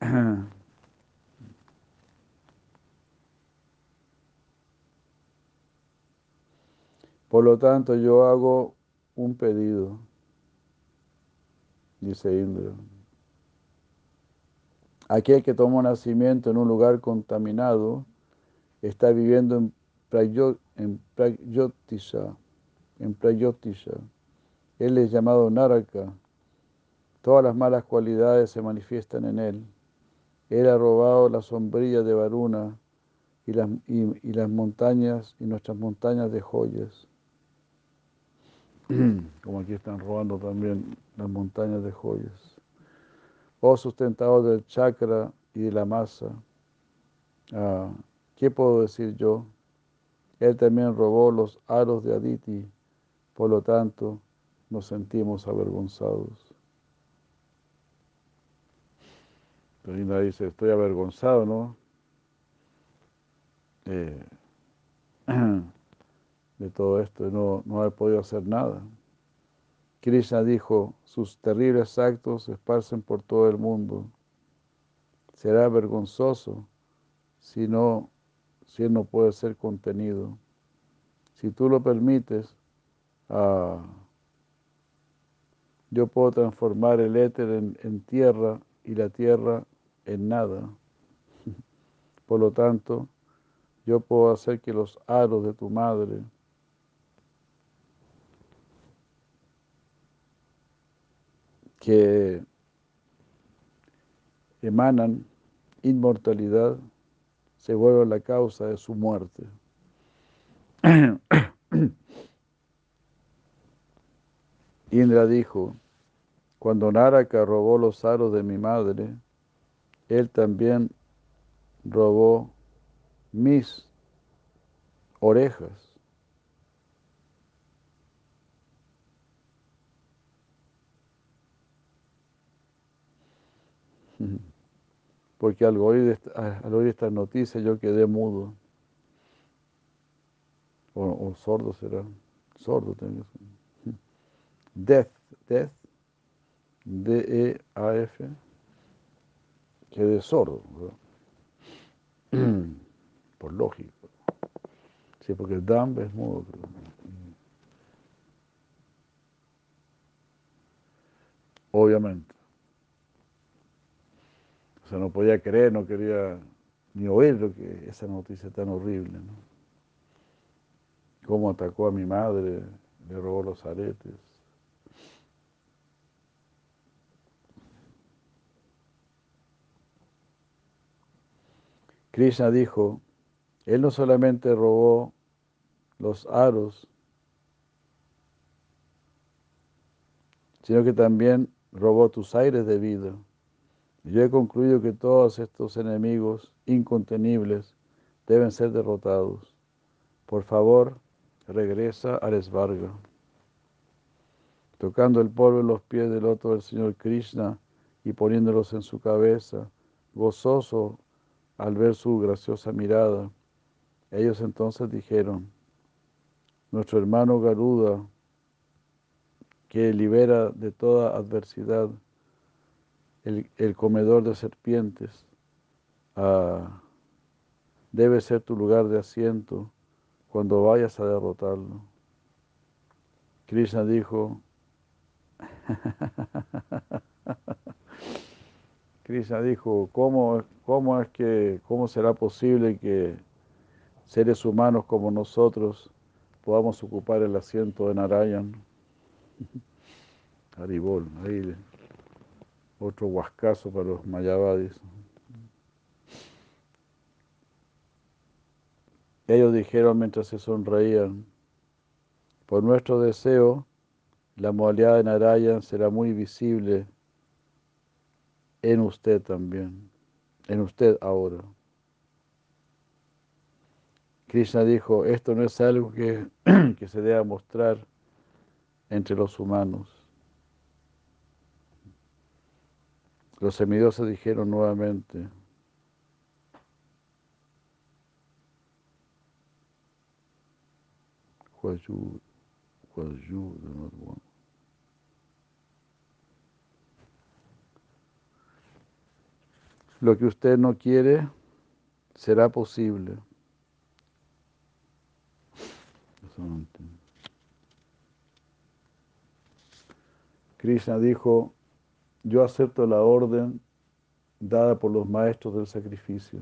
Por lo tanto, yo hago un pedido, dice Indra. Aquel que tomó nacimiento en un lugar contaminado está viviendo en, Prayotisha, en Prayotisha. Él es llamado Naraka. Todas las malas cualidades se manifiestan en él. Él ha robado la sombrilla de Varuna y las, y las montañas y nuestras montañas de joyas. como aquí están robando también las montañas de joyas. Oh sustentador del chakra y de la masa, ah, ¿qué puedo decir yo? Él también robó los aros de Aditi, por lo tanto nos sentimos avergonzados. Linda dice, estoy avergonzado, ¿no? Eh, de todo esto, no, no haber podido hacer nada. Krishna dijo, sus terribles actos se esparcen por todo el mundo. Será vergonzoso si, no, si no puede ser contenido. Si tú lo permites, ah, yo puedo transformar el éter en tierra y la tierra en nada. Por lo tanto, yo puedo hacer que los aros de tu madre que emanan inmortalidad se vuelven la causa de su muerte. Indra dijo, cuando Naraka robó los aros de mi madre, él también robó mis orejas. Porque al oír, al oír estas noticias yo quedé mudo. O, sordo será. Sordo tengo. Death, death, D-E-A-F, quedé sordo. Por lógico. Sí, porque el es mudo. Obviamente. Sea, no podía creer, no quería ni oír lo que esa noticia tan horrible. Cómo atacó a mi madre, le robó los aretes. Krishna dijo, él no solamente robó los aros, sino que también robó tus aires de vida. Yo he concluido que todos estos enemigos incontenibles deben ser derrotados. Por favor, regresa Esvarga. Tocando el polvo en los pies del otro del Señor Krishna y poniéndolos en su cabeza, gozoso al ver su graciosa mirada, ellos entonces dijeron, nuestro hermano Garuda, que libera de toda adversidad, el, comedor de serpientes, ah, debe ser tu lugar de asiento cuando vayas a derrotarlo. Krishna dijo, Krishna dijo, ¿cómo, ¿cómo, es que, cómo será posible que seres humanos como nosotros podamos ocupar el asiento de Narayan? Haribol, ahí otro huascazo para los mayavadis. Ellos dijeron mientras se sonreían, por nuestro deseo, la modalidad de Narayan será muy visible en usted también, en usted ahora. Krishna dijo, esto no es algo que, que se deba mostrar entre los humanos. Los semidioses dijeron nuevamente, Lo que usted no quiere será posible. Krishna dijo, yo acepto la orden dada por los maestros del sacrificio.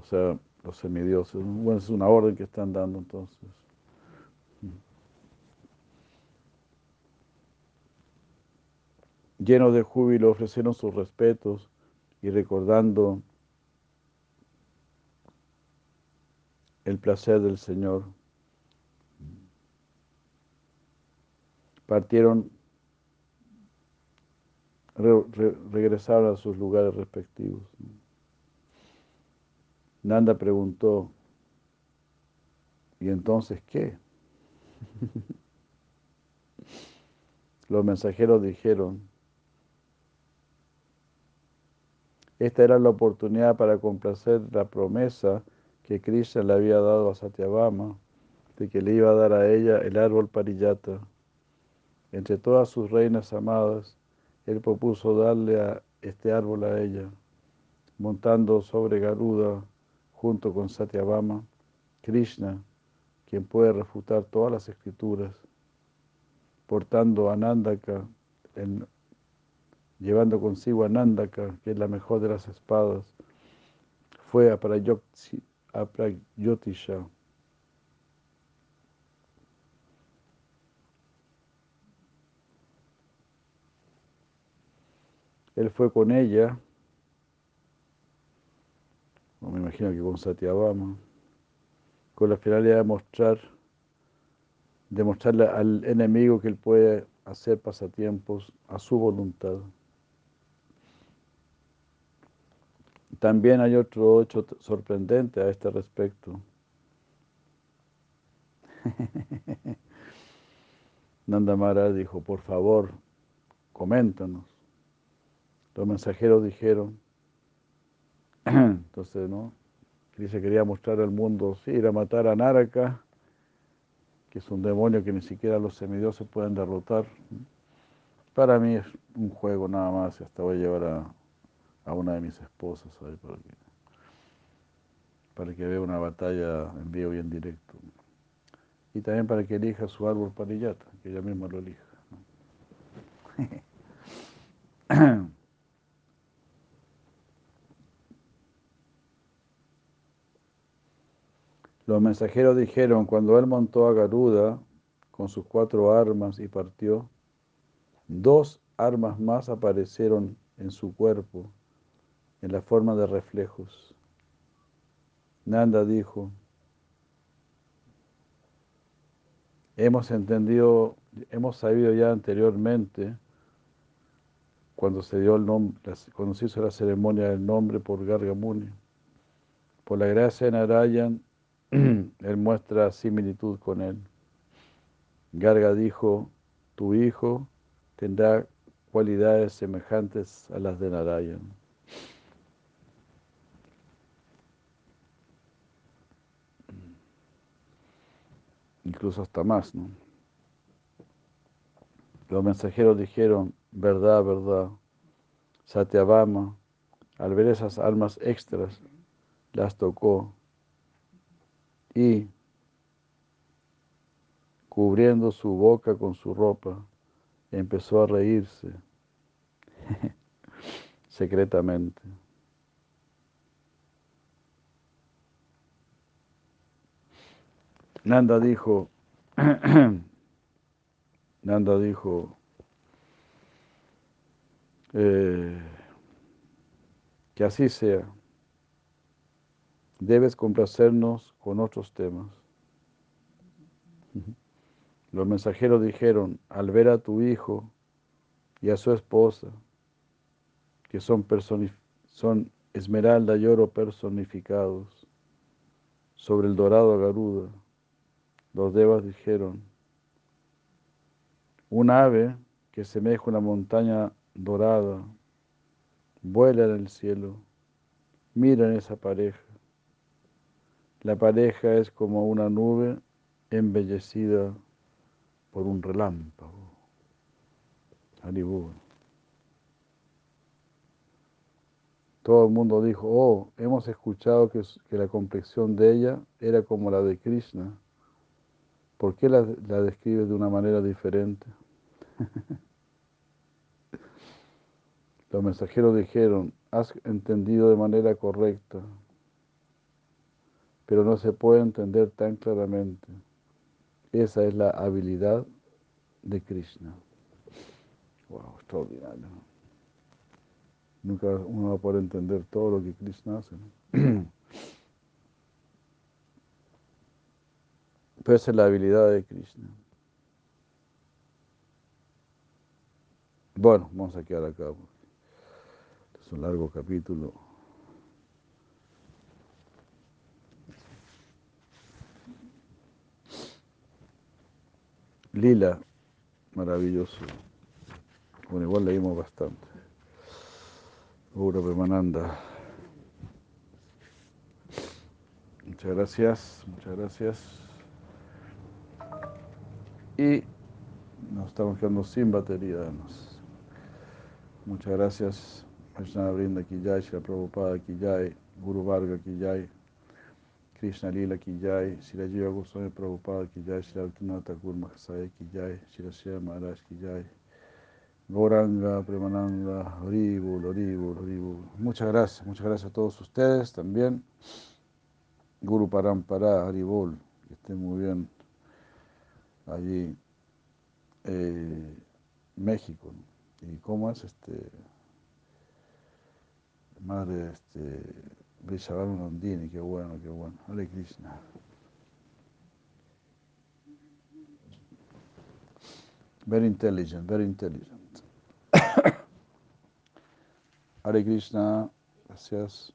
O sea, los semidioses. Bueno, es una orden que están dando entonces. Llenos de júbilo ofrecieron sus respetos y recordando el placer del Señor, partieron, regresaron a sus lugares respectivos. Nanda preguntó, ¿y entonces qué? Los mensajeros dijeron, esta era la oportunidad para complacer la promesa que Krishna le había dado a Satyabama, de que le iba a dar a ella el árbol pariyata. Entre todas sus reinas amadas, él propuso darle a este árbol a ella, montando sobre Garuda junto con Satyabama, Krishna, quien puede refutar todas las escrituras, portando a llevando consigo a Nandaka, que es la mejor de las espadas, fue a Pragyotisha. Él fue con ella me imagino que con Satyabama, con la finalidad de mostrar, demostrarle al enemigo que él puede hacer pasatiempos a su voluntad. También hay otro hecho sorprendente a este respecto. Nanda Maharaj dijo, por favor, coméntanos. Los mensajeros dijeron, Entonces, ¿no? Dice, quería mostrar al mundo, sí, ir a matar a Naraka, que es un demonio que ni siquiera los semidioses pueden derrotar. Para mí es un juego nada más, hasta voy a llevar a, una de mis esposas para que, para vea una batalla en vivo y en directo. Y también para que elija su árbol parillata, que ella misma lo elija. Los mensajeros dijeron, cuando él montó a Garuda con sus cuatro armas y partió, dos armas más aparecieron en su cuerpo en la forma de reflejos. Nanda dijo, hemos entendido, hemos sabido ya anteriormente, cuando se dio el nombre, cuando se hizo la ceremonia del nombre por Gargamuni, por la gracia de Narayan, él muestra similitud con él. Garga dijo, tu hijo tendrá cualidades semejantes a las de Narayan. Incluso hasta más, ¿no? Los mensajeros dijeron, verdad, verdad, Satyabama, al ver esas almas extras, las tocó y cubriendo su boca con su ropa, empezó a reírse secretamente. Nanda dijo, Nanda dijo, eh, que así sea. Debes complacernos con otros temas. Los mensajeros dijeron, al ver a tu hijo y a su esposa, que son, son esmeralda y oro personificados, sobre el dorado Garuda, los devas dijeron, un ave que semeja una montaña dorada, vuela en el cielo, mira en esa pareja. La pareja es como una nube embellecida por un relámpago. Todo el mundo dijo, oh, hemos escuchado que, la complexión de ella era como la de Krishna. ¿Por qué la, la describes de una manera diferente? Los mensajeros dijeron, has entendido de manera correcta, pero no se puede entender tan claramente. Esa es la habilidad de Krishna. Wow, extraordinario. Nunca uno va a poder entender todo lo que Krishna hace. Pero esa es la habilidad de Krishna. Bueno, vamos a quedar acá. Es un largo capítulo. Lila, maravilloso. Bueno, igual leímos bastante. Ura Premananda. Muchas gracias, muchas gracias. Y nos estamos quedando sin batería. Muchas gracias. Krishna Brinda ki jai, Shri Prabhupada ki jai, Guru Varga ki jai, Krishna Lila ki jai, Shri Jiva Goswami Prabhupada ki jai, Shri Altunata Thakur Mahasaya ki jai, Shri Shri Maharaj ki jai, Goranga, Premananda, Horibul, Horibul, Horibul. Muchas gracias, muchas gracias a todos ustedes también. Guru Parampara, Haribol, que estén muy bien allí, eh, México. ¿Y cómo es este? Madre este, Vrishabhanu Nandini, qué bueno, qué bueno. Hare Krishna. Very intelligent, very intelligent. Hare Krishna, gracias.